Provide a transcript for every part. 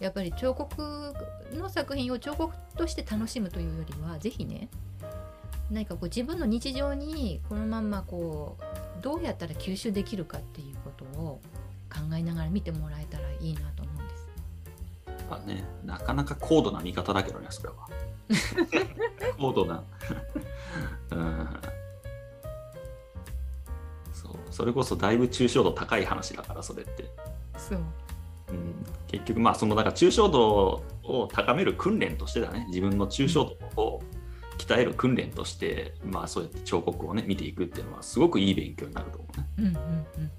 やっぱり彫刻の作品を彫刻として楽しむというよりは是非ね何かこう自分の日常にこのまんまこうどうやったら吸収できるかっていうことを考えながら見てもらえたらいいなと思うんです。あね、なかなか高度な見方だけどねそれは。高度な。うん。そう。それこそだいぶ抽象度高い話だからそれって。そう、うん、結局まあそのだから抽象度を高める訓練としてだね。自分の抽象度を鍛える訓練として、まあそうやって彫刻をね見ていくっていうのはすごくいい勉強になると思うね、うんうんうん。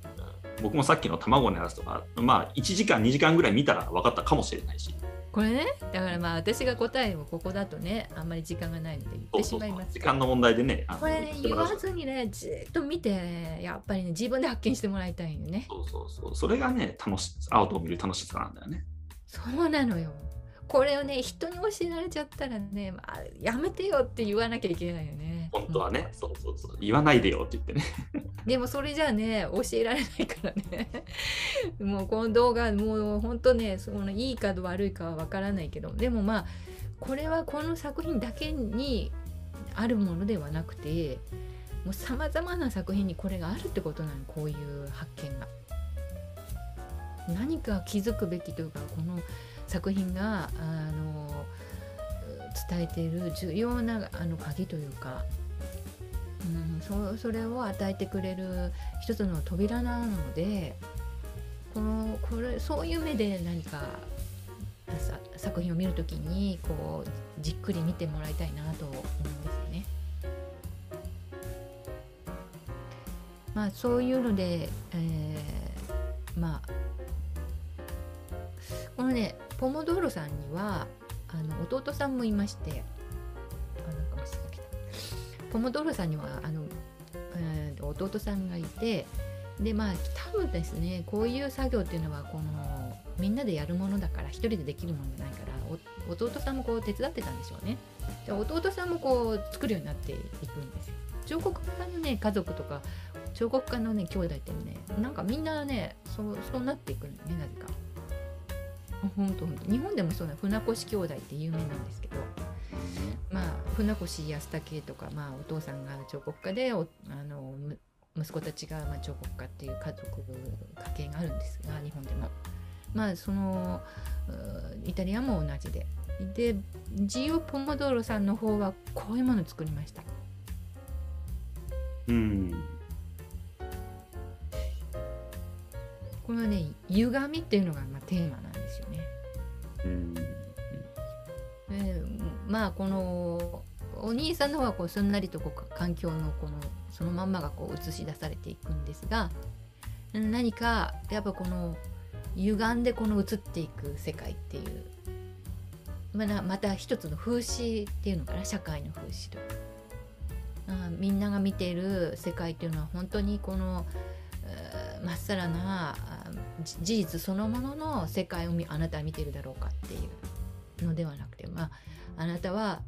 僕もさっきの卵のやつとかまあ1時間2時間ぐらい見たら分かったかもしれないしこれねだからまあ私が答えをここだとねあんまり時間がないので言ってしまいます。時間の問題でねこれね言わずにねじっと見て、ね、やっぱりね自分で発見してもらいたいよね。そうそうそう。それがね楽しアウトを見る楽しさなんだよね。そうなのよこれをね人に教えられちゃったらね、まあ、やめてよって言わなきゃいけないよね。本当はね、うん、そうそうそう。言わないでよって言ってね。でもそれじゃあね教えられないからね。もうこの動画もう本当ねそのいいか悪いかはわからないけどでもまあこれはこの作品だけにあるものではなくてもうさまざまな作品にこれがあるってことなのこういう発見が。何か気づくべきというかこの作品があの伝えている重要なあの鍵というか、うん、そそれを与えてくれる一つの扉なのでこのこれそういう目で何か作品を見るときにこうじっくり見てもらいたいなと思うんですね。まあそういうので、えー、まあこのねポモドーロさんにはあの弟さんもいましてあなんかポモドーロさんにはあの、えー、弟さんがいてでまあ多分ですねこういう作業っていうのはこのみんなでやるものだから一人でできるものじゃないから弟さんもこう手伝ってたんでしょうね。で弟さんもこう作るようになっていくんですよ。彫刻家のね家族とか彫刻家のね兄弟ってねなんかみんなねそうそうなっていくんだよねなぜか。本当本当日本でもそうな船越兄弟って有名なんですけど、まあ、船越安武とか、まあ、お父さんが彫刻家でおあの息子たちがまあ彫刻家っていう家族家系があるんですが日本でも。まあそのイタリアも同じで。でジオ・ポモドーロさんの方はこういうものを作りました。うんこのね歪みっていうのがまあテーマなんですよね。うんえまあこのお兄さんの方はこうすんなりとこう環境のこのそのまんまがこう映し出されていくんですが何かやっぱこの歪んでこの映っていく世界っていうまあ、また一つの風刺っていうのかな社会の風刺とあみんなが見ている世界っていうのは本当にこのまっさらな事実そのものの世界をあなたは見てるだろうかっていうのではなくてまああなたは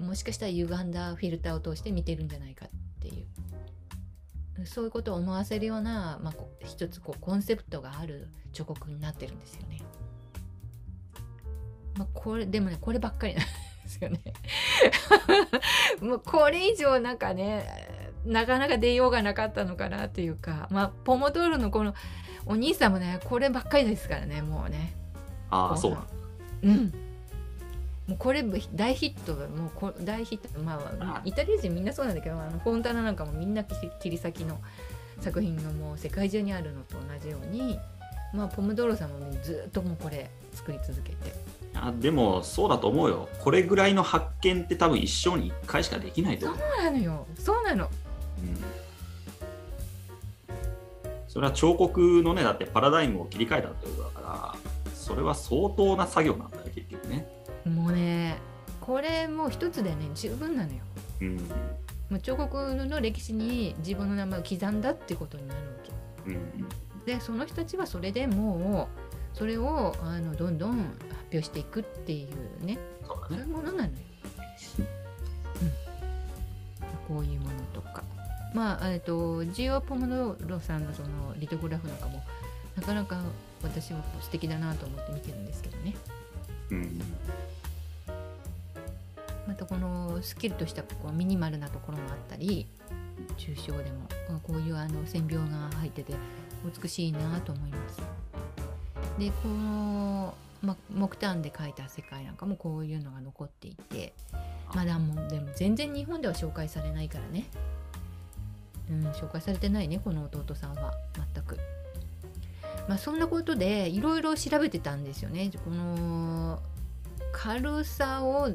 もしかしたら歪んだフィルターを通して見てるんじゃないかっていうそういうことを思わせるような、まあ、一つこうコンセプトがある彫刻になってるんですよね。まあ、これでもねこればっかりなんですよね。もうこれ以上なんかねなかなか出ようがなかったのかなっていうかまあポモドールのこのお兄さんもねこればっかりですからねもうね。ああそううん。もうこれ大ヒットもうこ大ヒットまあイタリア人みんなそうなんだけどあのフォンタナなんかもみんな切り裂きの作品がもう世界中にあるのと同じようにまあポムドロさんも、ね、ずっともうこれ作り続けて。あでもそうだと思うよ。これぐらいの発見って多分一生に1回しかできないと思う。そうなのよ。そうなの、うんそれは彫刻のねだってパラダイムを切り替えたってことだからそれは相当な作業なんだよ結局ね。もうねこれもう一つでね十分なのよ、うん、もう彫刻の歴史に自分の名前を刻んだってことになるわけ、うん、でその人たちはそれでもうそれをあのどんどん発表していくっていうね。そう、ね,、いうものなのよ、うん、こういうものとかまあ、えっと、ジオ・ポモドロさんのそのリトグラフなんかもなかなか私は素敵だなと思って見てるんですけどね。うんまたこのスッキリとしたこうミニマルなところもあったり抽象でもまあこういうあの線描が入ってて美しいなと思います。でこの、ま、木炭で描いた世界なんかもこういうのが残っていてまだもうでも全然日本では紹介されないからね、うん、紹介されてないねこの弟さんは全く。まあそんなことでいろいろ調べてたんですよね。この軽さを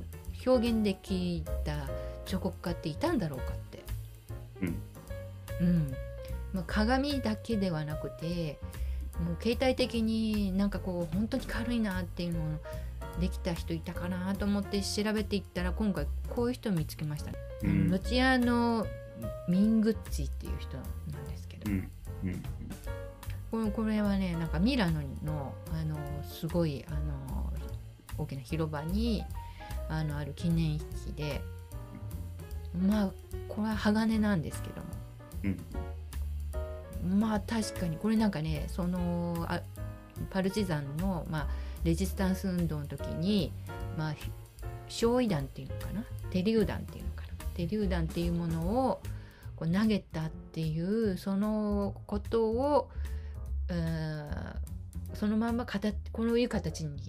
表現できた彫刻家っていたんだろうかって。うんうんまあ、鏡だけではなくてもう携帯的になんかこう本当に軽いなっていうのをできた人いたかなと思って調べていったら今回こういう人を見つけました、うんルチアーノ・ミングッチっていう人なんですけど、うんうんこれはねなんかミラノのあのすごいあの大きな広場にあのある記念碑でまあこれは鋼なんですけども。うん。まあ確かにこれなんかねそのあパルチザンの、まあ、レジスタンス運動の時に、まあ、焼夷弾っていうのかな？手榴弾っていうのかな手榴弾っていうものをこう投げたっていうそのことをそのまんま形こういう形に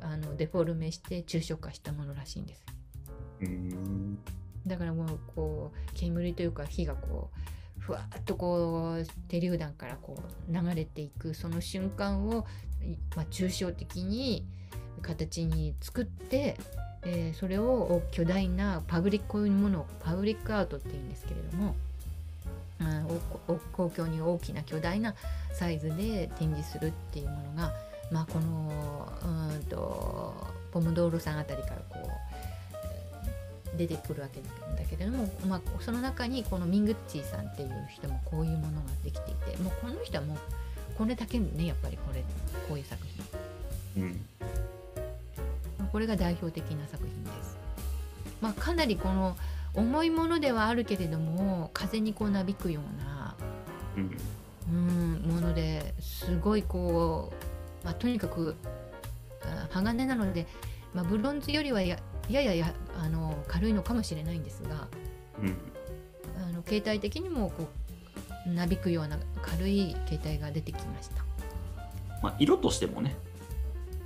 あのデフォルメして抽象化したものらしいんです。うんだからもうこう煙というか火がこうふわっとこう手榴弾からこう流れていくその瞬間を、いまあ、抽象的に形に作って、えーそれを巨大なパブリックこういうものをパブリックアートっていうんですけれども、うん公共に大きな巨大なサイズで展示するっていうものが、まあ、このうんとポムドーロさんあたりからこう出てくるわけなんだけれども、まあ、その中にこのミングッチーさんっていう人もこういうものができていてもうこの人はもうこれだけねやっぱりこれこういう作品。うん。これが代表的な作品です。まあ、かなりこの重いものではあるけれども風にこうなびくようなうんうんものですごいこう、まあ、とにかくあ鋼なので、まあ、ブロンズよりはややややあの軽いのかもしれないんですがうんあの携帯的にもこうなびくような軽い携帯が出てきました。まあ、色としてもね、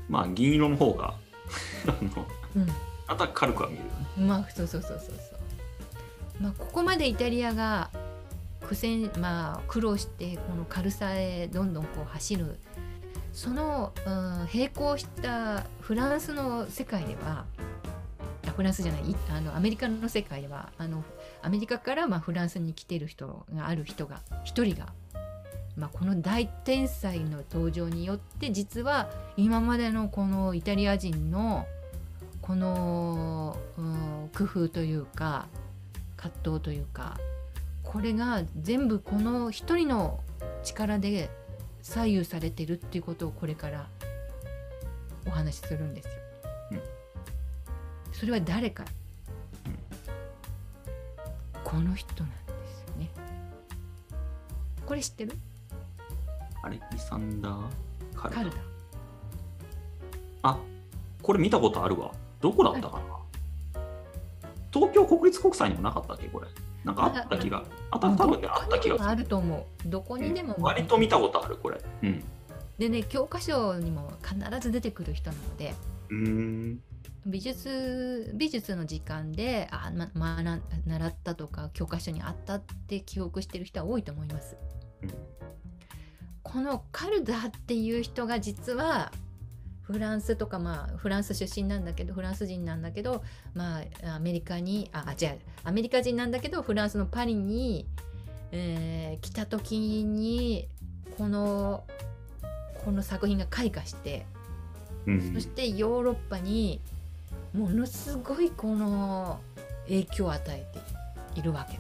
まあ、銀色の方があのうんまた軽くは見えるよね。まあそうそうそうそうそう。まあここまでイタリアが苦戦まあ苦労してこの軽さへどんどんこう走るその、うん、並行したフランスの世界ではあフランスじゃないいあのアメリカの世界ではあのアメリカからまあフランスに来てる人がある人が一人が、まあ、この大天才の登場によって実は今までのこのイタリア人のこの、うん、工夫というか葛藤というかこれが全部この一人の力で左右されてるっていうことをこれからお話しするんですよ。うんそれは誰か、うんこの人なんですよね。これ知ってる？アレキサンダー・カルダカルダ。あこれ見たことあるわ。どこだったかな、東京国立国際にもなかったっけ？これ。なんかあった気が。あった多分ね、あった気があると思う。どこにでも、割と見たことある、これ。うん。でね教科書にも必ず出てくる人なのでうーん。美術美術の時間であ、ままな習ったとか教科書にあったって記憶してる人は多いと思います。うんこのカルダっていう人が実はフランスとかまあフランス出身なんだけどフランス人なんだけどまあアメリカにああ違うアメリカ人なんだけどフランスのパリに、えー来た時にこのこの作品が開花してうんそしてヨーロッパにものすごいこの影響を与えているわけ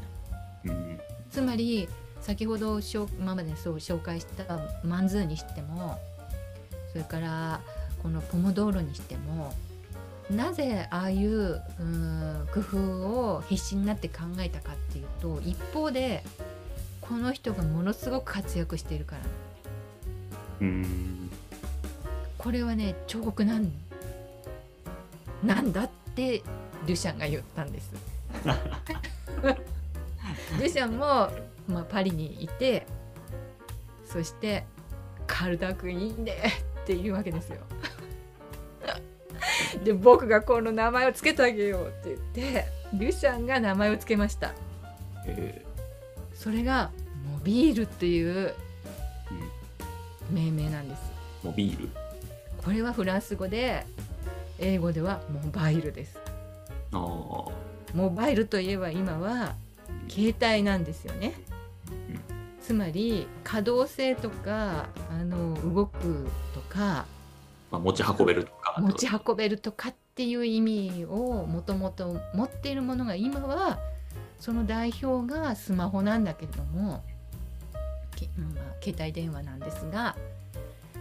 なの。うんつまり先ほど今までそう紹介したマンズーにしてもそれからこのポモドーロにしてもなぜああいううーん工夫を必死になって考えたかっていうと一方でこの人がものすごく活躍しているからうんこれはね彫刻なんなんだってデュシャンが言ったんです。デュシャンも、まあ、パリにいてそして「カルダ君いいね」って言うわけですよ。で僕がこの名前をつけてあげようって言ってデュシャンが名前をつけました。えそれがモビールっていう命名なんです。モビール？これはフランス語で英語ではモバイルです。ああモバイルといえば今は携帯なんですよねうん。つまり可動性とかあの動くとかまあ、持ち運べるとか持ち運べるとかっていう意味をもともと持っているものが今はその代表がスマホなんだけれども、けまあ、携帯電話なんですが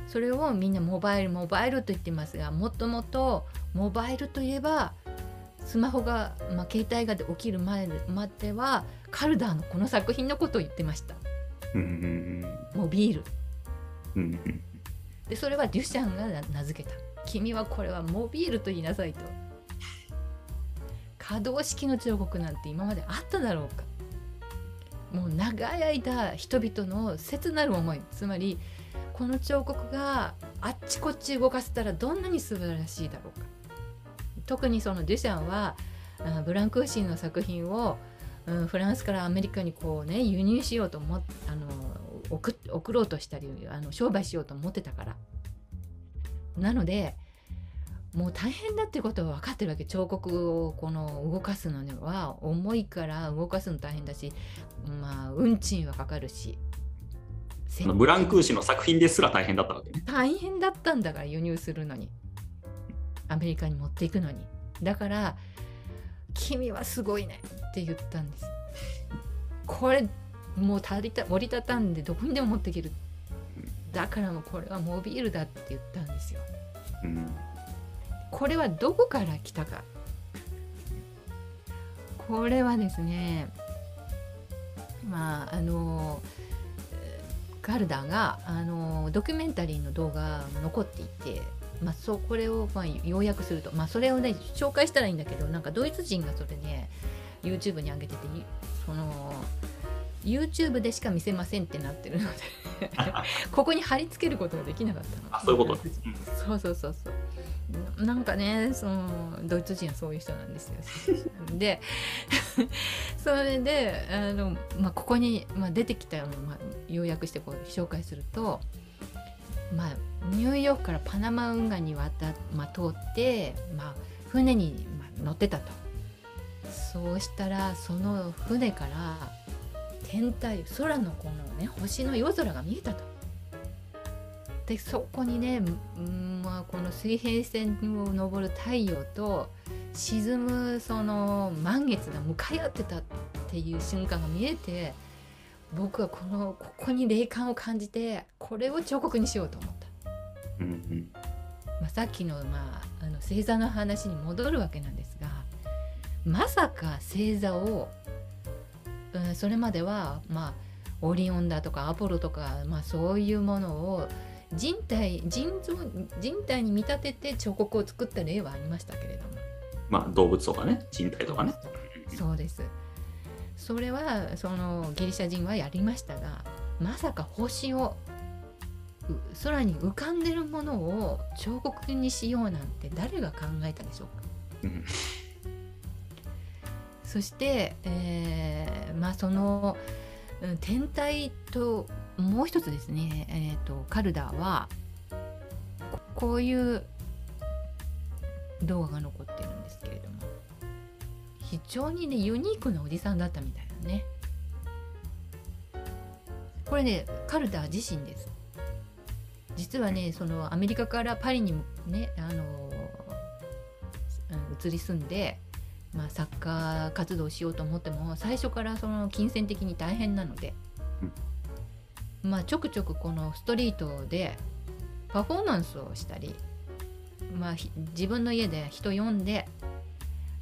それをみんなモバイルモバイルと言ってますがもともとモバイルといえばスマホが、まあ、携帯がで起きる前まではカルダーのこの作品のことを言ってました。モビール。でそれはデュシャンが名名付けた。君はこれはモビールと言いなさいと。可動式の彫刻なんて今まであっただろうか。もう長い間人々の切なる思い。つまりこの彫刻があっちこっち動かせたらどんなに素晴らしいだろうか。特にそのデュシャンはあブランクーシンの作品を、うんフランスからアメリカにこうね輸入しようと思っあの送っ送ろうとしたりあの商売しようと思ってたから。なのでもう大変だってことは分かってるわけ。彫刻をこの動かすのには重いから動かすの大変だしまあ運賃はかかるし。ブランクーシの作品ですら大変だったわけね。大変だったんだから輸入するのにアメリカに持っていくのに。だから「君はすごいね」って言ったんです。これもう足りた折りたたんでどこにでも持っていける。だからもうこれはモビールだって言ったんですよ。うん。これはどこから来たか。これはですねまああのえーガルダがあのドキュメンタリーの動画が残っていて、まあ、そうこれを、まあ、要約すると、まあ、それをね紹介したらいいんだけどなんかドイツ人がそれね YouTube に上げてていその YouTube でしか見せませんってなってるので ここに貼り付けることができなかったの。あそういうことね。そうそうそうそうななんかねそのドイツ人はそういう人なんですよ。で それであの、まあ、ここに、まあ、出てきたのを、まあ、要約してこう紹介すると、まあ、ニューヨークからパナマ運河に渡っ、まあ、通って、まあ、船に、乗ってたと。そうしたらその船から天体空のこのね星の夜空が見えたと。でそこにね、うんまあ、この水平線を昇る太陽と沈むその満月が向かい合ってたっていう瞬間が見えて僕はこのここに霊感を感じてこれを彫刻にしようと思った、うんうん。まあ、さっきの,、まあ、あの星座の話に戻るわけなんですがまさか星座を、うん、それまでは、まあ、オリオンだとかアポロとか、まあ、そういうものを人体人造人体に見立てて彫刻を作った例はありましたけれども。まあ動物とかね人体とかね。そうですそれはそのギリシャ人はやりましたがまさか星をう空に浮かんでるものを彫刻にしようなんて誰が考えたでしょうか？うん。そして、えーまあそのうん天体ともう一つですね、えー、とカルダーはここういう動画が残ってるんですけれども非常にねユニークなおじさんだったみたいなね。これねカルダー自身です。実はねそのアメリカからパリにねあのうん移り住んでまあ、作家活動をしようと思っても最初からその金銭的に大変なので、まあ、ちょくちょくこのストリートでパフォーマンスをしたり、まあ、ひ自分の家で人呼んで、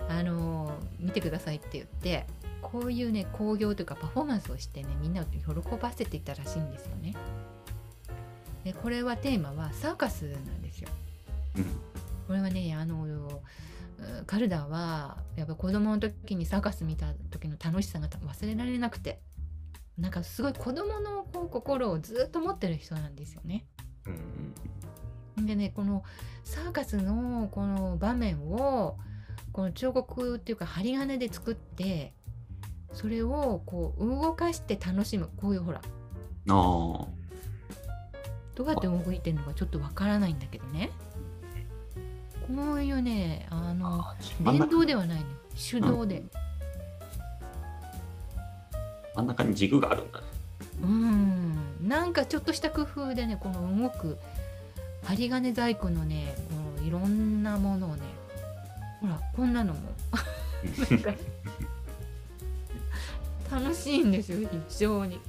あの見てくださいって言ってこういうね興行というかパフォーマンスをしてねみんなを喜ばせていたらしいんですよね。でこれはテーマはサーカスなんですよ。うんこれはねあのうんカルダーはやっぱ子供の時にサーカス見た時の楽しさが忘れられなくてなんかすごい子供のこう心をずっと持ってる人なんですよね。うんでねこのサーカスのこの場面をこの彫刻っていうか針金で作ってそれをこう動かして楽しむこういうほらどうやって動いてるのかちょっとわからないんだけどね。こういうねあの電動ではないの手動で。真ん中に軸があるんだね。うん。なんかちょっとした工夫でねこの動く針金細工のねこのいろんなものをねほらこんなのも。楽しいんですよ非常に。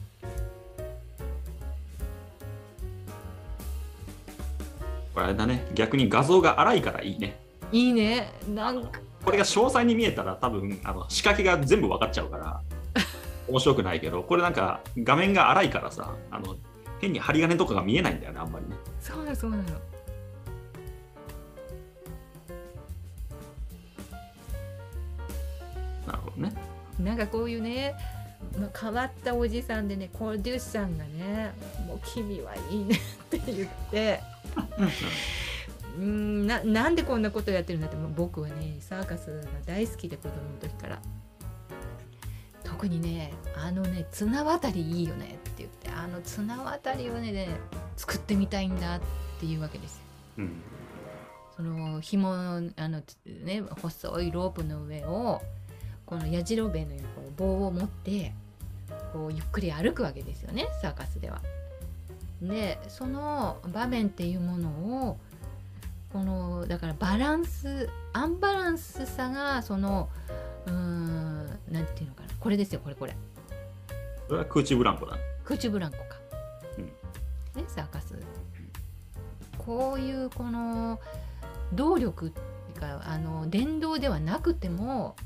これあれだね。逆に画像が荒いからいいね。いいね。なんか。これが詳細に見えたら多分あの仕掛けが全部分かっちゃうから面白くないけどこれなんか画面が荒いからさあの変に針金とかが見えないんだよねあんまりね。そうなのそうな なんかこういうね、まあ、変わったおじさんでねコーデュースさんがね「もう君はいいね」って言ってうんななんでこんなことやってるんだって僕はねサーカスが大好きで子供の時から。特にねあのね綱渡りいいよねって言ってあの綱渡りをねね作ってみたいんだっていうわけですよ。うん。その紐のあの、ね、細いロープの上をこのやじろべえのようにこう棒を持ってこうゆっくり歩くわけですよねサーカスでは。でその場面っていうものをこのだからバランスアンバランスさがそのうーんなんていうのかなこれですよこれこれ。それは空中ブランコだね。空中ブランコか、うん。ねサーカス。こういうこの動力っていうかあの電動ではなくても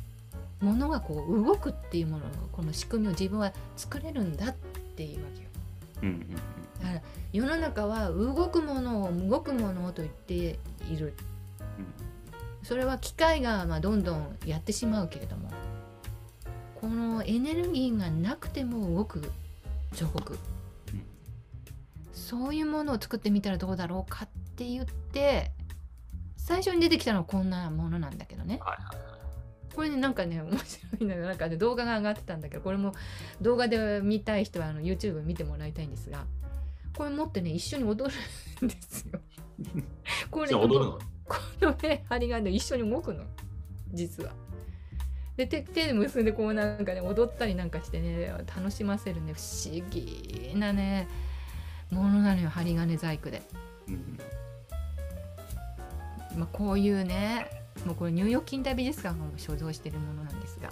物がこう動くっていうもののこの仕組みを自分は作れるんだっていうわけよ。うんうんだから世の中は動くものを動くものと言っている。それは機械がまあどんどんやってしまうけれどもこのエネルギーがなくても動く彫刻、うんそういうものを作ってみたらどうだろうかって言って最初に出てきたのはこんなものなんだけどね。はいはいこれねなんかね面白いのがなんかね動画が上がってたんだけどこれも動画で見たい人はあの YouTube 見てもらいたいんですがこれ持ってね一緒に踊るんですよ。これ踊るの？このね針金で一緒に動くの実は。で手手で結んでこうなんかね踊ったりなんかしてね楽しませるね不思議なねものなのよ針金細工で。うんまあ、こういうねもうこれニューヨーク近代美術館が所蔵しているものなんですが、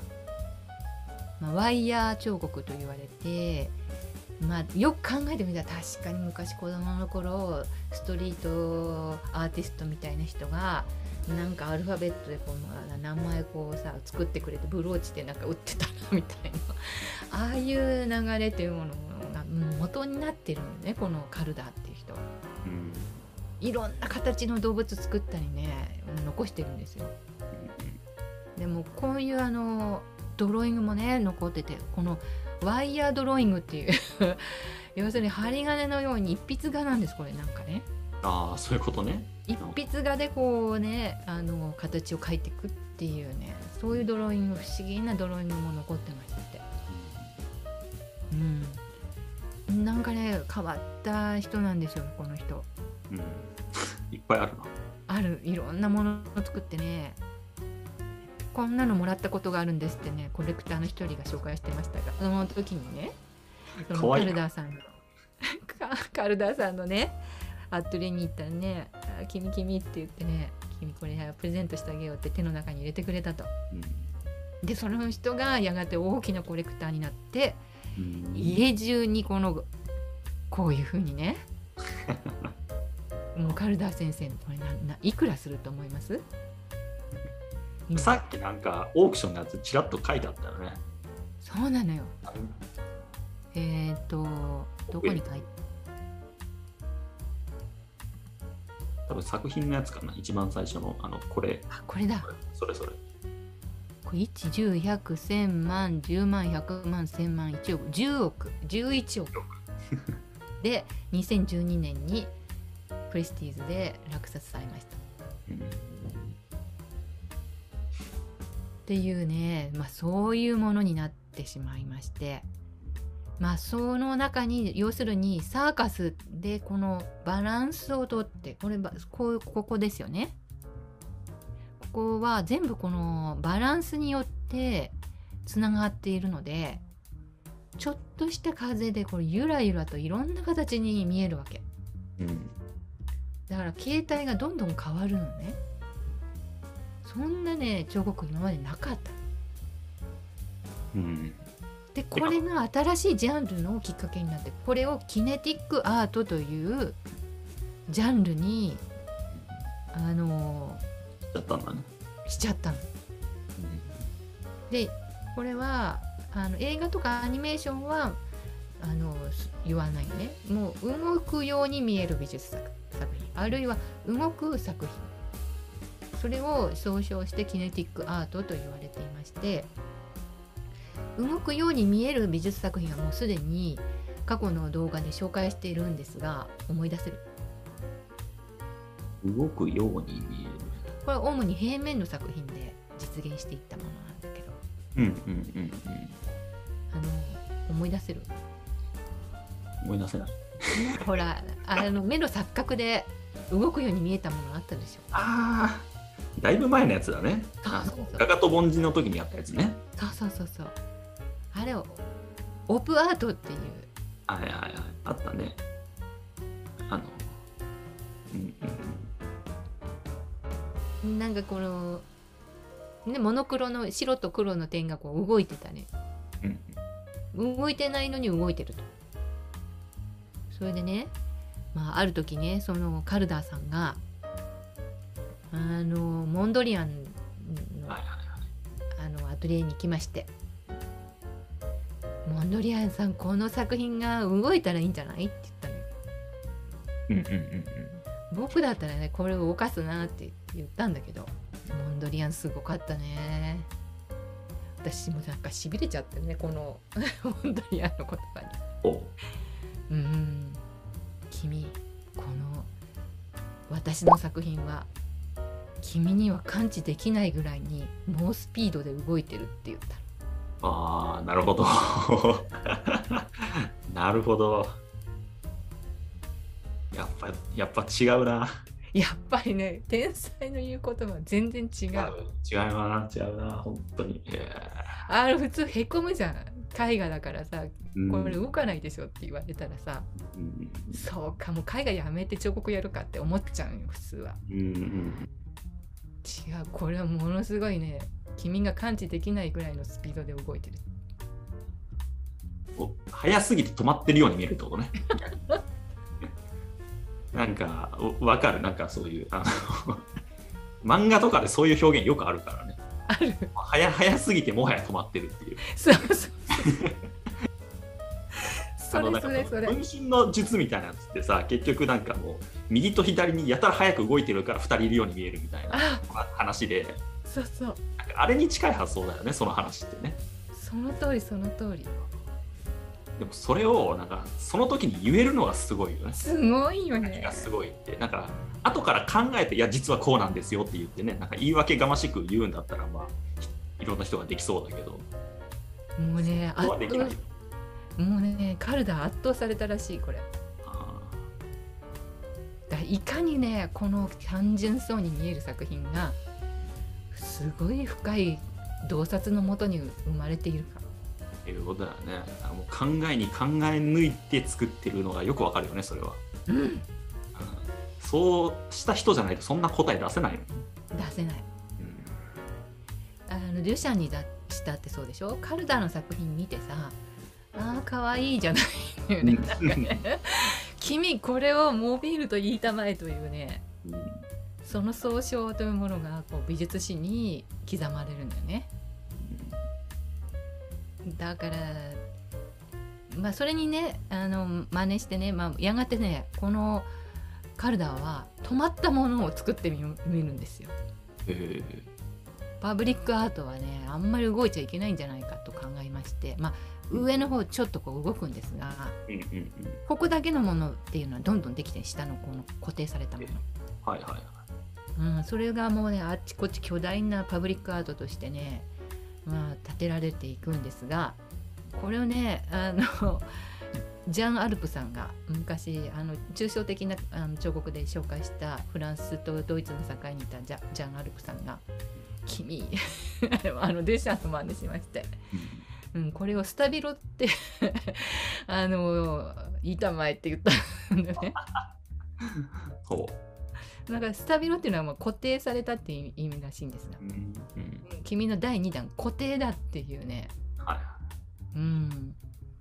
まあ、ワイヤー彫刻と言われて、まあ、よく考えてみたら確かに昔子供の頃ストリートアーティストみたいな人がなんかアルファベットでこの名前こうさ作ってくれてブローチでなんか売ってたみたいなああいう流れというものが元になってるのねこのカルダーっていう人は。うんいろんな形の動物作ったりね残してるんですよ。でもこういうあのドローイングもね残っててこのワイヤードローイングっていう 要するに針金のように一筆画なんですこれなんかね。ああそういうことね。一筆画でこうねあの形を描いていくっていうねそういうドローイング不思議なドローイングも残ってまして。うん。なんかね変わった人なんですよこの人うん。う んいっぱいあるな。ある。いろんなものを作ってね。こんなのもらったことがあるんですってね。コレクターの一人が紹介してましたが。その時にねそのカルダーさんのカ カルダーさんのねアトリエに行ったらね「あ君君」って言ってね「君これプレゼントしてあげよう」って手の中に入れてくれたと。でその人がやがて大きなコレクターになってうん。うん家中にこのこういうふうにね もうカルダー先生のこれなないくらすると思います？今。さっきなんかオークションのやつちらっと書いてあったよね。そうなのよ。えっ、ー、とどこに書いて？多分作品のやつかな。一番最初のあのこれ。あこれだ。それそれ。これ110100100万10万100万1000万1億。10億。11億。で2012年にクリスティーズで落札されました。うん。っていうね、まあ、そういうものになってしまいまして。まあその中に要するにサーカスでこのバランスをとってこればこうここですよね。ここは全部このバランスによってつながっているのでちょっとした風でこれゆらゆらといろんな形に見えるわけ。うんだから形態がどんどん変わるのね。そんなね彫刻今までなかった。うん。でこれが新しいジャンルのきっかけになってこれをキネティックアートというジャンルにあのだったんだね。しちゃったの。でこれはあの映画とかアニメーションはあのす言わないね。もう動くように見える美術作作品あるいは動く作品それを総称してキネティックアートと言われていまして動くように見える美術作品はもうすでに過去の動画で紹介しているんですが思い出せる動くように見える。これは主に平面の作品で実現していったものなんだけどうんうんうんあの思い出せる？うん。思い出せない。ほらあの目の錯覚で動くように見えたものあったでしょああ。だいぶ前のやつだね。あそうそうそうのガガと凡人の時にやったやつね。そうそうそうそうあれをオープンアートっていうはいはいはい。あったね。あの。うんうんなんかこのねモノクロの白と黒の点がこう動いてたねうん動いてないのに動いてるとそれでね、まあ、ある時ねそのカルダーさんがあのモンドリアンうん。の。あのアトリエに来ましてモンドリアンさんこの作品が動いたらいいんじゃない？って言ったのようんうんうんうん。僕だったらねこれを動かすなって言ったんだけどモンドリアンすごかったね私もなんかしびれちゃってねこの モンドリアンの言葉におうん君この私の作品は君には感知できないぐらいに猛スピードで動いてるって言ったああ、なるほど。なるほど。やっぱ、やっぱ違うな。やっぱりね天才の言うことは全然違う違うな、違うな、本当に。えあれ普通へこむじゃん絵画だからさーこれ動かないでしょって言われたらさ、うん。そうかもう絵画やめて彫刻やるかって思っちゃうよ普通は。うんうん違うこれはものすごいね君が感知できないぐらいのスピードで動いてる。早すぎて止まってるように見えるってことね。なんか、おわかる、なんかそういう、あの 漫画とかでそういう表現よくあるからね。ある。早早すぎてもはや止まってるっていう。そうそうそう。そあのなんか分身の術みたいなやつってさ、結局なんかもう、右と左にやたら早く動いてるから2人いるように見えるみたいなあ。話で、そうそう。あれに近い発想だよね、その話ってね。その通りその通りでもそれを、なんか、その時に言えるのがすごいよね。すごいよね。すごいって、なんか、後から考えて、いや、実はこうなんですよって言ってね、なんか言い訳がましく言うんだったら、まあ、いろんな人ができそうだけど、もうねそれは圧できない。倒。もうねカルダ圧倒されたらしいこれ。あだいかにねこの単純そうに見える作品がすごい深い洞察のもとに生まれているか。ーっていうことだよね。あもう考えに考え抜いて作ってるのがよくわかるよね、それは。うん。うん。そうした人じゃないとそんな答え出せない。出せない。うん。あのデュシャンにだしたってそうでしょ？カルダの作品見てさあーかわいいじゃないのよね。なんかね君これをモビールと言いたまえというねうん。その総称というものがこう美術史に刻まれるんだよねだからまあそれにねあの真似してね、まあ、やがてねこのカルダーは止まったものを作ってみ見るんですよ。へパブリックアートはねあんまり動いちゃいけないんじゃないかと考えましてまあ上の方ちょっとこう動くんですがここだけのものっていうのはどんどんできて下のこの固定されたもの。はいはいはいうん、それがもうねあっちこっち巨大なパブリックアートとしてね、まあ、建てられていくんですがこれをねあの ジャン・アルプさんが昔あの抽象的なあの彫刻で紹介したフランスとドイツの境にいたジャジャン・アルプさんが「君 あのデュシャンの真似しまして、うん、これをスタビロって あの板前って言ったんでね。ほなんかスタビロっていうのはもう固定されたっていう意味らしいんですがう、うんうん。君の第2弾固定だっていうね、はいうん、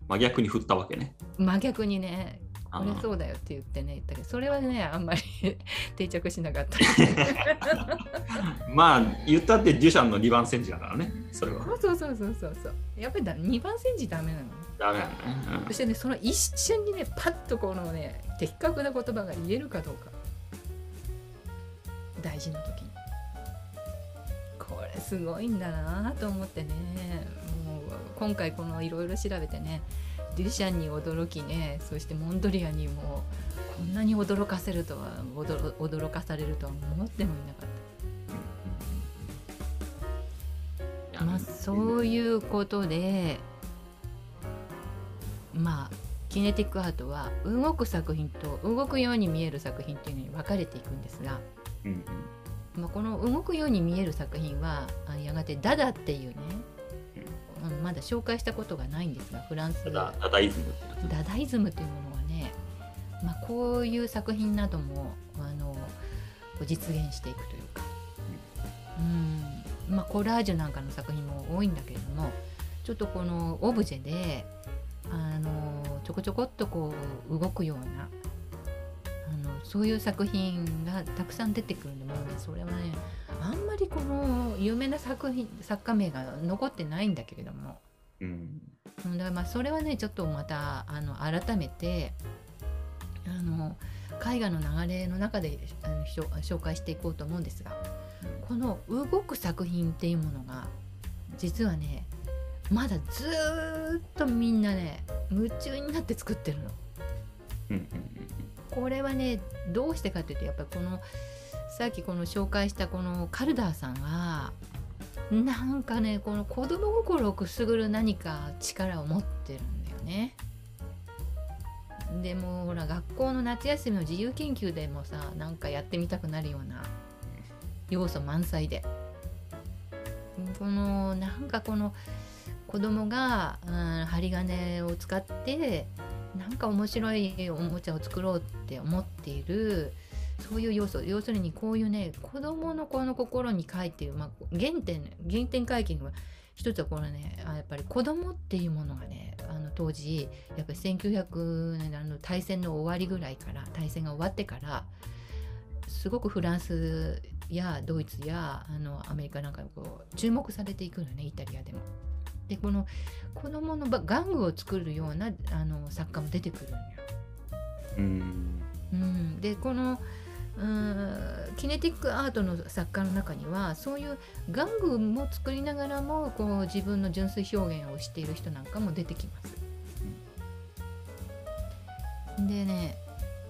真逆に振ったわけね。真逆にね。これそうだよって言ってね。言ったけどそれはねあんまり 定着しなかった。まあ言ったってデュシャンの2番センチだからね。それは。そうそうそうそうそう。やっぱりだ2番センチダメなの。ねダメだね、そしてねその一瞬にねパッとこのね的確な言葉が言えるかどうか大事な時にこれすごいんだなと思ってねもう今回このいろいろ調べてねデュシャンに驚きねそしてモンドリアンにもこんなに驚かせるとは驚驚かされるとは思ってもいなかった。まあ、そういうことでまあキネティックアートは動く作品と動くように見える作品っていうのに分かれていくんですが、うんうん。まあ、この動くように見える作品はあやがてダダっていうね、うん。まだ紹介したことがないんですがフランスダダイズムダダイズムというものはね、まあ、こういう作品などもあの実現していくというか、うん。まあ、コラージュなんかの作品も多いんだけれどもちょっとこのオブジェであのちょこちょこっとこう動くようなあのそういう作品がたくさん出てくるんでもうねそれはねあんまりこの有名な作品作家名が残ってないんだけれども。うんうんだからまあそれはねちょっとまたあの改めてあの絵画の流れの中であの紹介していこうと思うんですがこの動く作品っていうものが実はねまだずっとみんなね夢中になって作ってるの。これはねどうしてかというとやっぱりこのさっきこの紹介したこのカルダーさんはなんかねこの子供心をくすぐる何か力を持ってるんだよね。でもほら学校の夏休みの自由研究でもさなんかやってみたくなるような要素満載でこのなんかこの子供が、うん、針金を使ってなんか面白いおもちゃを作ろうって思っているそういう要素要するにこういうね子供のこの心に書いている、まあ、原点原点回帰は一つはこのねやっぱり子供っていうものがねあの当時やっぱり1900年あの大戦の終わりぐらいから大戦が終わってからすごくフランスやドイツやあのアメリカなんかにこう注目されていくのねイタリアでも。でこの子供のば玩具を作るようなあの作家も出てくるんよ。うんうん、でこのうんキネティックアートの作家の中にはそういう玩具も作りながらもこう自分の純粋表現をしている人なんかも出てきます。でね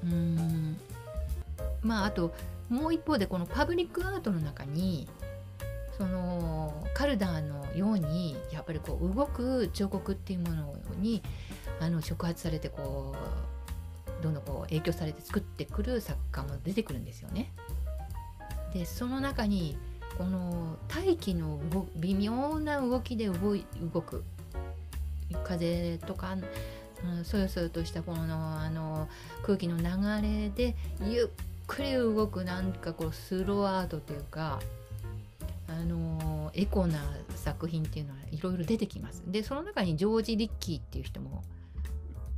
うんまああともう一方でこのパブリックアートの中にそのカルダーのようにやっぱりこう動く彫刻っていうものにあの触発されてこうどんどんこう影響されて作ってくる作家も出てくるんですよね。でその中にこの大気の微妙な動きで動い動く風とか、うん、そよそよとしたこのあの空気の流れでゆっくり動くなんかこうスローアートというかあのエコな作品っていうのはいろいろ出てきます。でその中にジョージ・リッキーっていう人も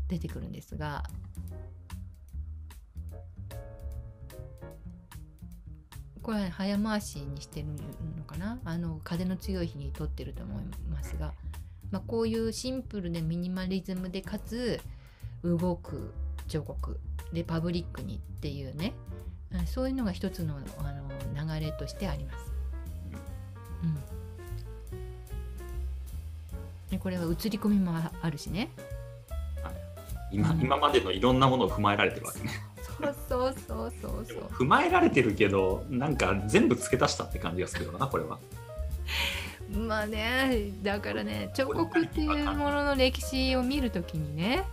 出てくるんですがこれは早回しにしてるのかな？あの風の強い日に撮ってると思いますが、まあ、こういうシンプルでミニマリズムでかつ動く彫刻でパブリックにっていうねそういうのが一つのあの流れとしてあります。これは映り込みもああるしね。今今までのいろんなものを踏まえられてるわけね。そうそうそうそうそう。踏まえられてるけどなんか全部付け足したって感じがするよなこれは。まあねだからね彫刻っていうものの歴史を見るときにね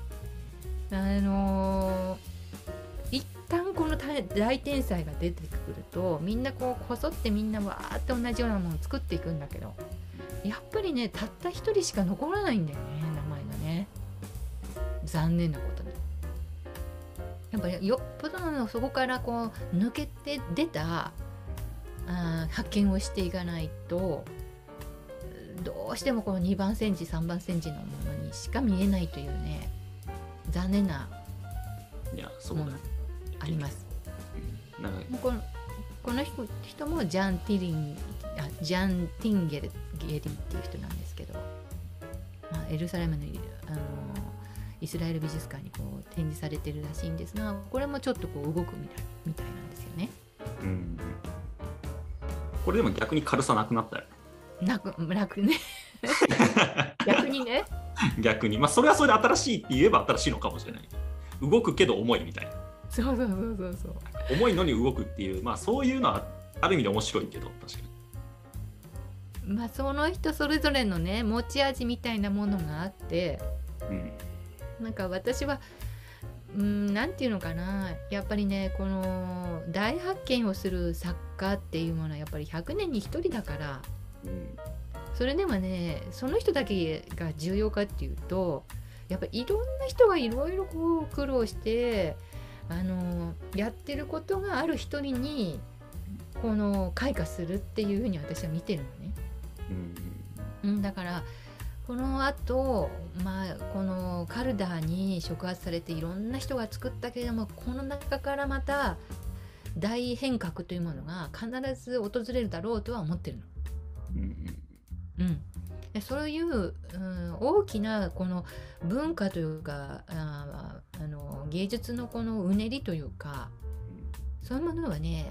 あのー一旦この大大天才が出てくるとみんなこうこそってみんなわーって同じようなものを作っていくんだけどやっぱりねたった一人しか残らないんだよね名前がね。残念なことに。やっぱりよっぽどのそこからこう抜けて出たあー発見をしていかないとどうしてもこの2番センチ3番センチのものにしか見えないというね残念なものあります。このこの人人もジャン・ティリンあジャン・ティンゲルゲリっていう人なんですけど、まあ、エルサレムのあのイスラエル美術館にこう展示されてるらしいんですがこれもちょっとこう動くみたいみたいなんですよね。うんこれでも逆に軽さなくなったよね。楽楽ね 逆にね逆にまあそれはそれで新しいって言えば新しいのかもしれない。動くけど重いみたいな。そうそうそうそうそう重いのに動くっていうまあそういうのはある意味で面白いけど確かに。まあその人それぞれのね持ち味みたいなものがあってうんなんか私はうんなんていうのかなやっぱりねこの大発見をする作家っていうものはやっぱり100年に1人だからうんそれでもねその人だけが重要かっていうとやっぱりいろんな人がいろいろこう苦労してあのやってることがある一人にこの開花するっていうふうに私は見てるのね。うんうん、だからこのあと、まあこのカルダーに触発されていろんな人が作ったけれどもこの中からまた大変革というものが必ず訪れるだろうとは思ってるの。うんうん、でそういう、うん、大きなこの文化というかああの芸術のこのうねりというかそういうものはね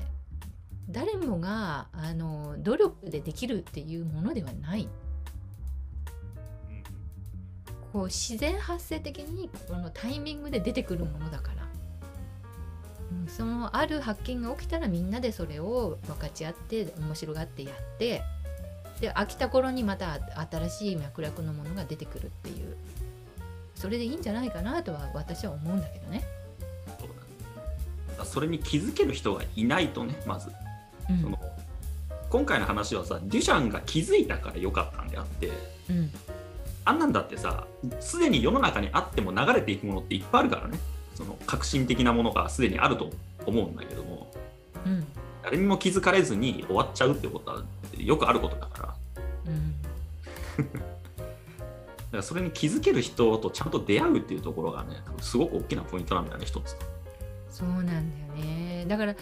誰もがあの努力でできるっていうものではない。こう自然発生的にこのタイミングで出てくるものだから、うん、そのある発見が起きたらみんなでそれを分かち合って面白がってやってで飽きた頃にまた新しい脈絡のものが出てくるっていう。それでいいんじゃないかなとは私は思うんだけどね。それに気づける人がいないとねまずうん。その今回の話はさデュシャンが気づいたから良かったんであってうん。あんなんだってさすでに世の中にあっても流れていくものっていっぱいあるからね。その革新的なものがすでにあると思うんだけどもうん。誰にも気づかれずに終わっちゃうってことはよくあることだから。うん。だからそれに気づける人とちゃんと出会うっていうところがねすごく大きなポイントなんだよね一つ。そうなんだよね。だから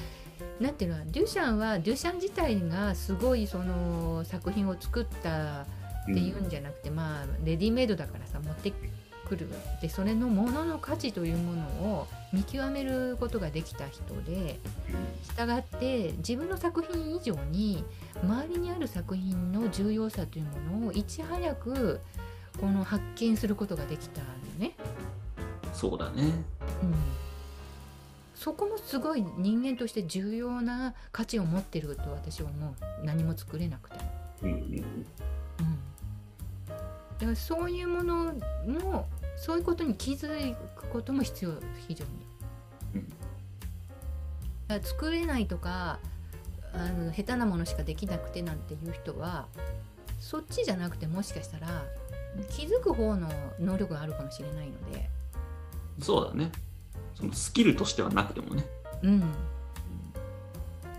なんていうのデュシャンはデュシャン自体がすごいその作品を作ったっていうんじゃなくて、まあレディメイドだからさ持ってくる。でそれのものの価値というものを見極めることができた人でしたがって自分の作品以上に周りにある作品の重要さというものをいち早くこの発見することができたのね。そうだね。うん、そこもすごい人間として重要な価値を持ってると私は思う何も作れなくても。うんうんうん、だからそういうものもそういうことに気づくことも必要非常に。うんだから作れないとかあの下手なものしかできなくてなんていう人はそっちじゃなくてもしかしたら気づく方の能力があるかもしれないので。そうだねそのスキルとしてはなくてもね。うん。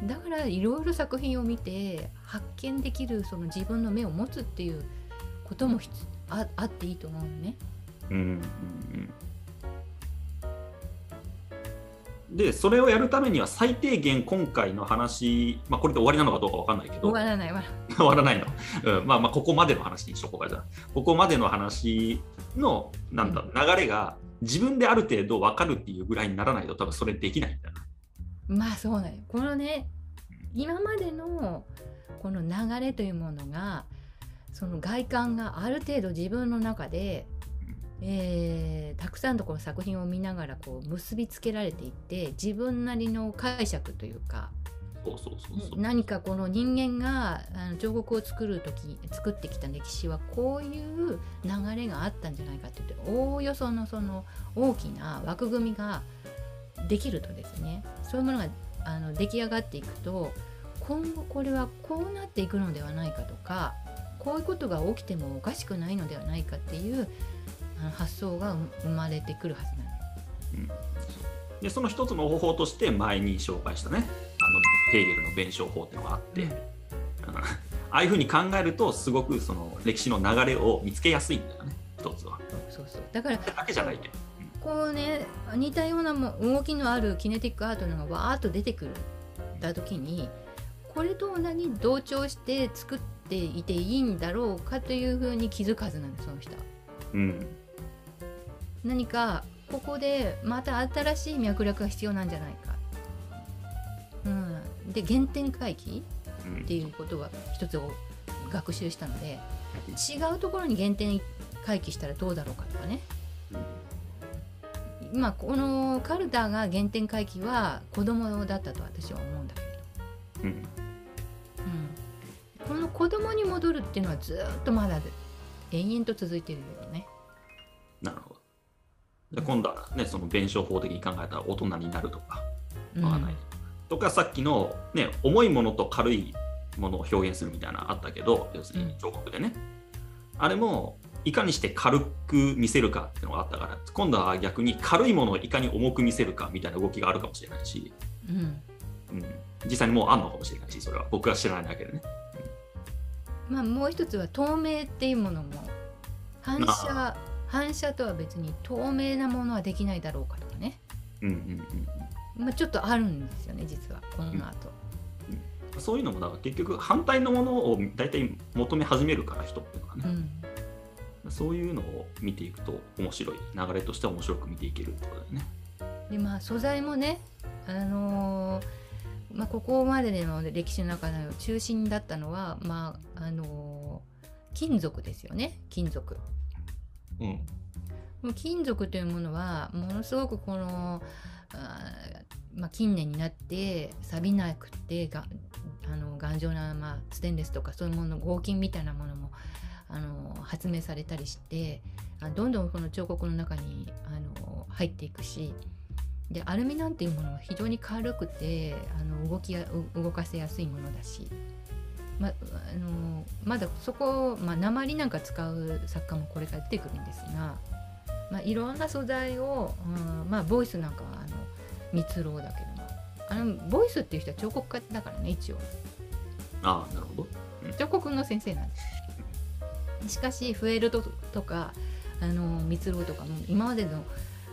だからいろいろ作品を見て発見できるその自分の目を持つっていうこともああっていいと思うのね。うんうんうん。でそれをやるためには最低限今回の話、まあ、これで終わりなのかどうかわかんないけど。終わらないわ。終わらないの、うん。まあ、まあここまでの話にしとこうかじゃあ。ここまでの話のなんだ流れが自分である程度分かるっていうぐらいにならないと多分それできないんだよね。まあそうなんよこのね今までのこの流れというものがその外観がある程度自分の中で、えーたくさんのこの作品を見ながらこう結びつけられていって自分なりの解釈というかそうそうそう。何かこの人間があの彫刻を作る時作ってきた歴史はこういう流れがあったんじゃないかって言っておおよそのその大きな枠組みができるとですねそういうものがあの出来上がっていくと今後これはこうなっていくのではないかとかこういうことが起きてもおかしくないのではないかっていうあの発想が生まれてくるはずなの。うんでその一つの方法として前に紹介したねあのヘーゲルの弁証法っていうのがあって、うんうん ああいうふうに考えるとすごくその歴史の流れを見つけやすいんだよね一つは。そうそうだからだけじゃないけど。こうね似たようなも動きのあるキネティックアートのがわーっと出てくるた時にこれと同じ同調して作っていていいんだろうかというふうに気づくはずなんですその人は。うん何かここでまた新しい脈絡が必要なんじゃないか。うん、で原点回帰うん。っていうことは一つを学習したので違うところに原点回帰したらどうだろうかとかね。今このカルタが原点回帰は子供だったと私は思うんだけれど、うん。うん、この子供に戻るっていうのはずーっとまだ延々と続いてるよね。なるほど。で今度はねその弁証法的に考えたら大人になるとかうん。わかんない。とかさっきの、ね、重いものと軽いものを表現するみたいなのあったけど要するに彫刻でね、あれもいかにして軽く見せるかっていうのがあったから今度は逆に軽いものをいかに重く見せるかみたいな動きがあるかもしれないし、うん。うん、実際にもうあんのかもしれないしそれは。僕が知らないだけでね。まあ、もう一つは透明っていうものも反射あ反射とは別に透明なものはできないだろうかとかね、うんうんうんまあ、ちょっとあるんですよね実はこの後。うん、そういうのもだから結局反対のものを大体求め始めるから人っていうのはね、うんそういうのを見ていくと面白い流れとして面白く見ていけるってことだよね。でまあ素材もね、あのーまあ、ここまでの歴史の中の中心だったのは、まああのー金属ですよね金属。うんもう金属というものはものすごくこのまあ、近年になって錆びなくてがあの頑丈な、まあ、ステンレスとかそういうもの合金みたいなものもあの発明されたりしてあどんどんこの彫刻の中にあの入っていくしでアルミなんていうものは非常に軽くてあの動きや動かせやすいものだし。まあのまだそこ、まあ、鉛なんか使う作家もこれから出てくるんですが、まあ、いろんな素材を、うんまあ、ボイスなんか蜜蝋だけどもあのボイスっていう人は彫刻家だからね一応。ああなるほど。彫刻の先生なんですしかしフェルトとかあの蜜蝋とかも今までの